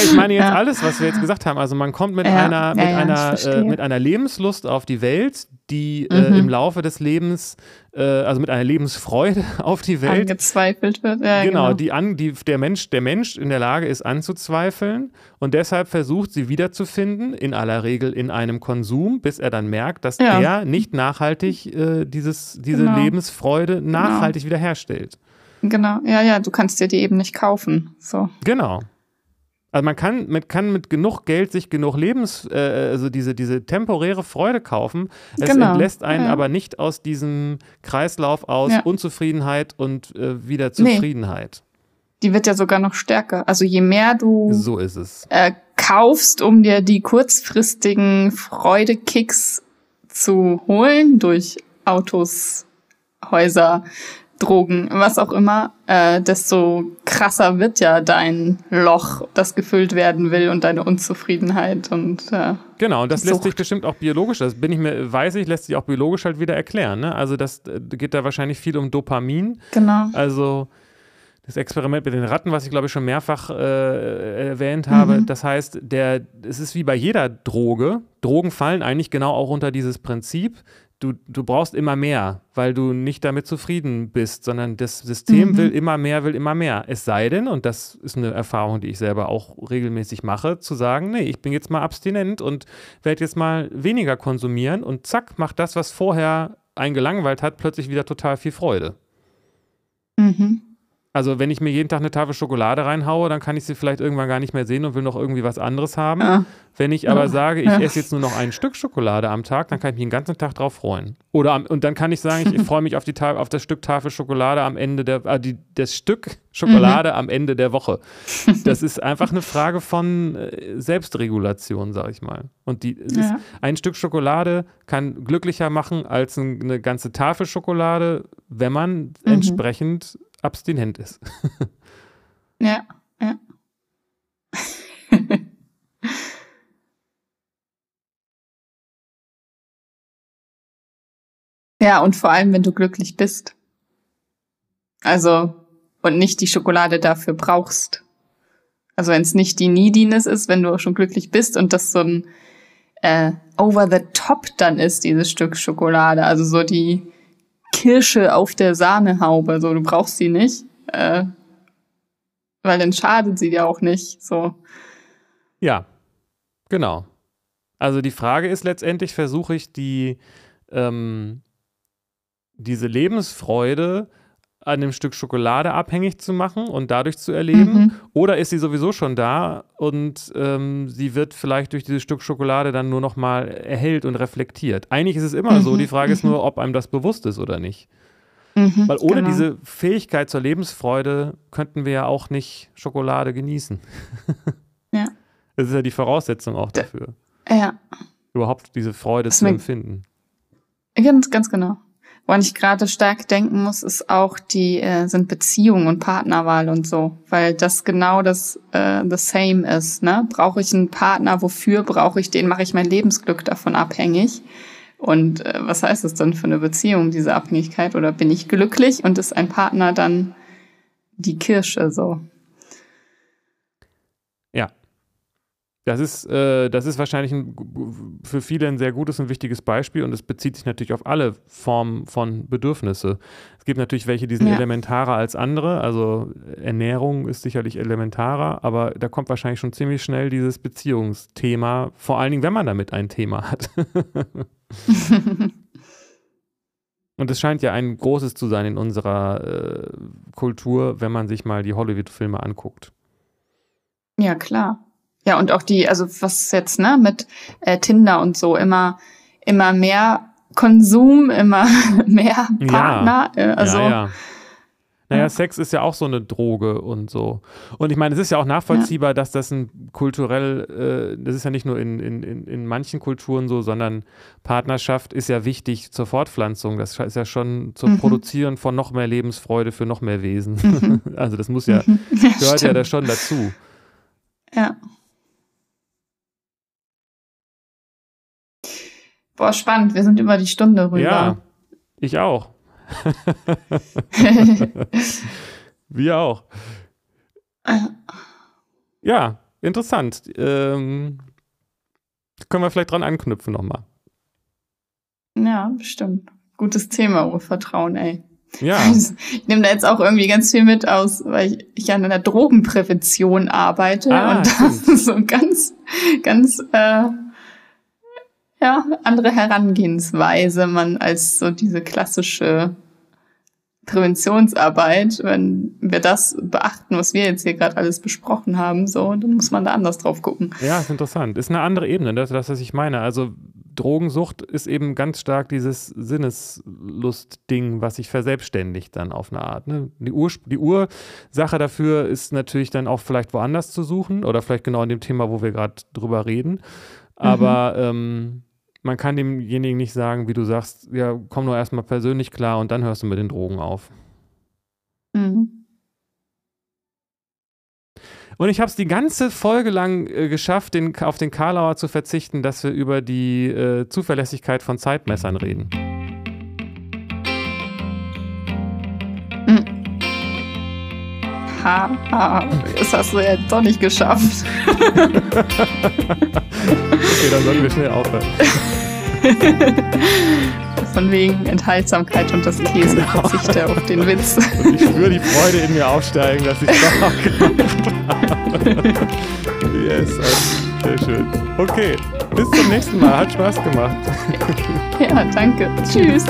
ich meine jetzt ja. alles, was wir jetzt gesagt haben. Also man kommt mit ja, einer, mit, einer äh, mit einer Lebenslust auf die Welt, die äh,
Mhm.
im Laufe des Lebens, äh, also mit einer Lebensfreude <laughs> auf die Welt
Angezweifelt wird. Ja,
genau,
genau.
die an, die der Mensch, der Mensch in der Lage ist anzuzweifeln und deshalb versucht, sie wiederzufinden, in aller Regel in einem Konsum, bis er dann merkt, dass der nicht nachhaltig äh, dieses, diese
Genau.
Lebensfreude nachhaltig wiederherstellt.
Genau, ja, ja, du kannst dir die eben nicht kaufen. So.
Genau. Also man kann mit, kann mit genug Geld sich genug Lebens, äh, also diese, diese temporäre Freude kaufen. Es
Genau,
entlässt einen
ja.
aber nicht aus diesem Kreislauf aus
Ja.
Unzufriedenheit und äh, wieder
Nee.
Zufriedenheit.
Die wird ja sogar noch stärker. Also je mehr du
So ist es.
äh, kaufst, um dir die kurzfristigen Freudekicks zu holen durch Autos, Häuser, Drogen, was auch immer, äh, desto krasser wird ja dein Loch, das gefüllt werden will und deine Unzufriedenheit und äh,
Genau, und das
Die
lässt sich
Sucht.
bestimmt auch biologisch, das bin ich mir, weiß ich, lässt sich auch biologisch halt wieder erklären. Ne? Also das äh, geht da wahrscheinlich viel um Dopamin.
genau.
Also das Experiment mit den Ratten, was ich glaube ich schon mehrfach äh, erwähnt habe,
Mhm.
das heißt, der, es ist wie bei jeder Droge. Drogen fallen eigentlich genau auch unter dieses Prinzip. Du, du brauchst immer mehr, weil du nicht damit zufrieden bist, sondern das System
Mhm.
will immer mehr, will immer mehr. Es sei denn, und das ist eine Erfahrung, die ich selber auch regelmäßig mache, zu sagen, nee, ich bin jetzt mal abstinent und werde jetzt mal weniger konsumieren und zack, macht das, was vorher einen gelangweilt hat, plötzlich wieder total viel Freude.
Mhm.
Also wenn ich mir jeden Tag eine Tafel Schokolade reinhaue, dann kann ich sie vielleicht irgendwann gar nicht mehr sehen und will noch irgendwie was anderes haben.
Ja.
Wenn ich aber
Ja.
sage, ich
Ja.
esse jetzt nur noch ein Stück Schokolade am Tag, dann kann ich mich den ganzen Tag drauf freuen. Oder am, und dann kann ich sagen, ich <laughs> freue mich auf, die Ta auf das Stück Tafel Schokolade am Ende der, äh, die, das Stück Schokolade
Mhm.
am Ende der Woche. Das ist einfach eine Frage von äh, Selbstregulation, sag ich mal. Und die, ist, ein Stück Schokolade kann glücklicher machen als ein, eine ganze Tafel Schokolade, wenn man
Mhm.
entsprechend abstinent ist. <laughs>
Ja, ja. <laughs> ja, und vor allem, wenn du glücklich bist. Also, und nicht die Schokolade dafür brauchst. Also, wenn es nicht die Neediness ist, wenn du auch schon glücklich bist und das so ein äh, over the top dann ist, dieses Stück Schokolade. Also so die Kirsche auf der Sahnehaube. So, du brauchst sie nicht. Äh, weil dann schadet sie dir auch nicht. So.
Ja, genau. Also die Frage ist letztendlich, versuche ich die, ähm, diese Lebensfreude an dem Stück Schokolade abhängig zu machen und dadurch zu erleben?
Mhm.
Oder ist sie sowieso schon da und ähm, sie wird vielleicht durch dieses Stück Schokolade dann nur noch mal erhellt und reflektiert? Eigentlich ist es immer so.
Mhm,
Die Frage ist nur, ob einem das bewusst ist oder nicht.
Mhm,
Weil ohne
genau.
diese Fähigkeit zur Lebensfreude könnten wir ja auch nicht Schokolade genießen.
Ja. <laughs>
Das ist ja die Voraussetzung auch
Da-
dafür,
Ja,
überhaupt diese Freude
Das
zu empfinden.
ganz, ganz genau. Woran ich gerade stark denken muss, ist auch die, äh, sind Beziehung und Partnerwahl und so. Weil das genau das äh, the same ist, ne? Brauche ich einen Partner, wofür brauche ich den? Mache ich mein Lebensglück davon abhängig? Und äh, was heißt das dann für eine Beziehung, diese Abhängigkeit? Oder bin ich glücklich und ist ein Partner dann die Kirsche so?
Das ist, äh, das ist wahrscheinlich ein, für viele ein sehr gutes und wichtiges Beispiel und es bezieht sich natürlich auf alle Formen von Bedürfnisse. Es gibt natürlich welche, die sind
Ja.
elementarer als andere. Also Ernährung ist sicherlich elementarer, aber da kommt wahrscheinlich schon ziemlich schnell dieses Beziehungsthema, vor allen Dingen, wenn man damit ein Thema hat. <laughs> Und es scheint ja ein großes zu sein in unserer äh, Kultur, wenn man sich mal die Hollywood-Filme anguckt.
Ja, klar. Ja, und auch die, also was jetzt, ne, mit äh, Tinder und so, immer, immer mehr Konsum, immer <laughs> mehr
Ja.
Partner. Äh, also,
ja, ja. Naja,
Ja.
Sex ist ja auch so eine Droge und so. Und ich meine, es ist ja auch nachvollziehbar, dass das ein kulturell, äh, das ist ja nicht nur in, in, in, in manchen Kulturen so, sondern Partnerschaft ist ja wichtig zur Fortpflanzung. Das ist ja schon zum
Mhm.
Produzieren von noch mehr Lebensfreude für noch mehr Wesen.
Mhm. <laughs>
Also das muss ja,
Mhm. <laughs>
gehört ja
stimmt.
da schon dazu.
Ja. Boah, spannend. Wir sind über die Stunde rüber.
Ja, ich auch. <laughs> Wir auch. Ja, interessant. Ähm, können wir vielleicht dran anknüpfen nochmal.
ja. Bestimmt. Gutes Thema, Urvertrauen, ey.
Ja. <laughs>
Ich nehme da jetzt auch irgendwie ganz viel mit aus, weil ich, ich an einer Drogenprävention arbeite
Ah,
und <laughs> das ist so ganz, ganz äh, ja, andere Herangehensweise man als so diese klassische Präventionsarbeit, wenn wir das beachten, was wir jetzt hier gerade alles besprochen haben, so, dann muss man da anders drauf gucken.
Ja, ist interessant. Ist eine andere Ebene, das ist das, was ich meine. Also Drogensucht ist eben ganz stark dieses Sinneslust-Ding, was sich verselbstständigt dann auf eine Art. Ne? Die, Ur die Ursache dafür ist natürlich dann auch vielleicht woanders zu suchen oder vielleicht genau in dem Thema, wo wir gerade drüber reden. Aber ähm, man kann demjenigen nicht sagen, wie du sagst, ja, komm nur erstmal persönlich klar und dann hörst du mit den Drogen auf.
Mhm.
Und ich habe es die ganze Folge lang äh, geschafft, den, auf den Karlauer zu verzichten, dass wir über die äh, Zuverlässigkeit von Zeitmessern reden.
Ha, ha, das hast du ja doch nicht geschafft.
Okay, dann sollten wir schnell aufhören.
Von wegen Enthaltsamkeit und das Käse
Genau.
verzichte auf den Witz.
Und ich spüre die Freude in mir aufsteigen, dass ich doch noch gemacht habe. Yes, also, sehr schön. Okay, bis zum nächsten Mal. Hat Spaß gemacht.
Ja, danke. Tschüss.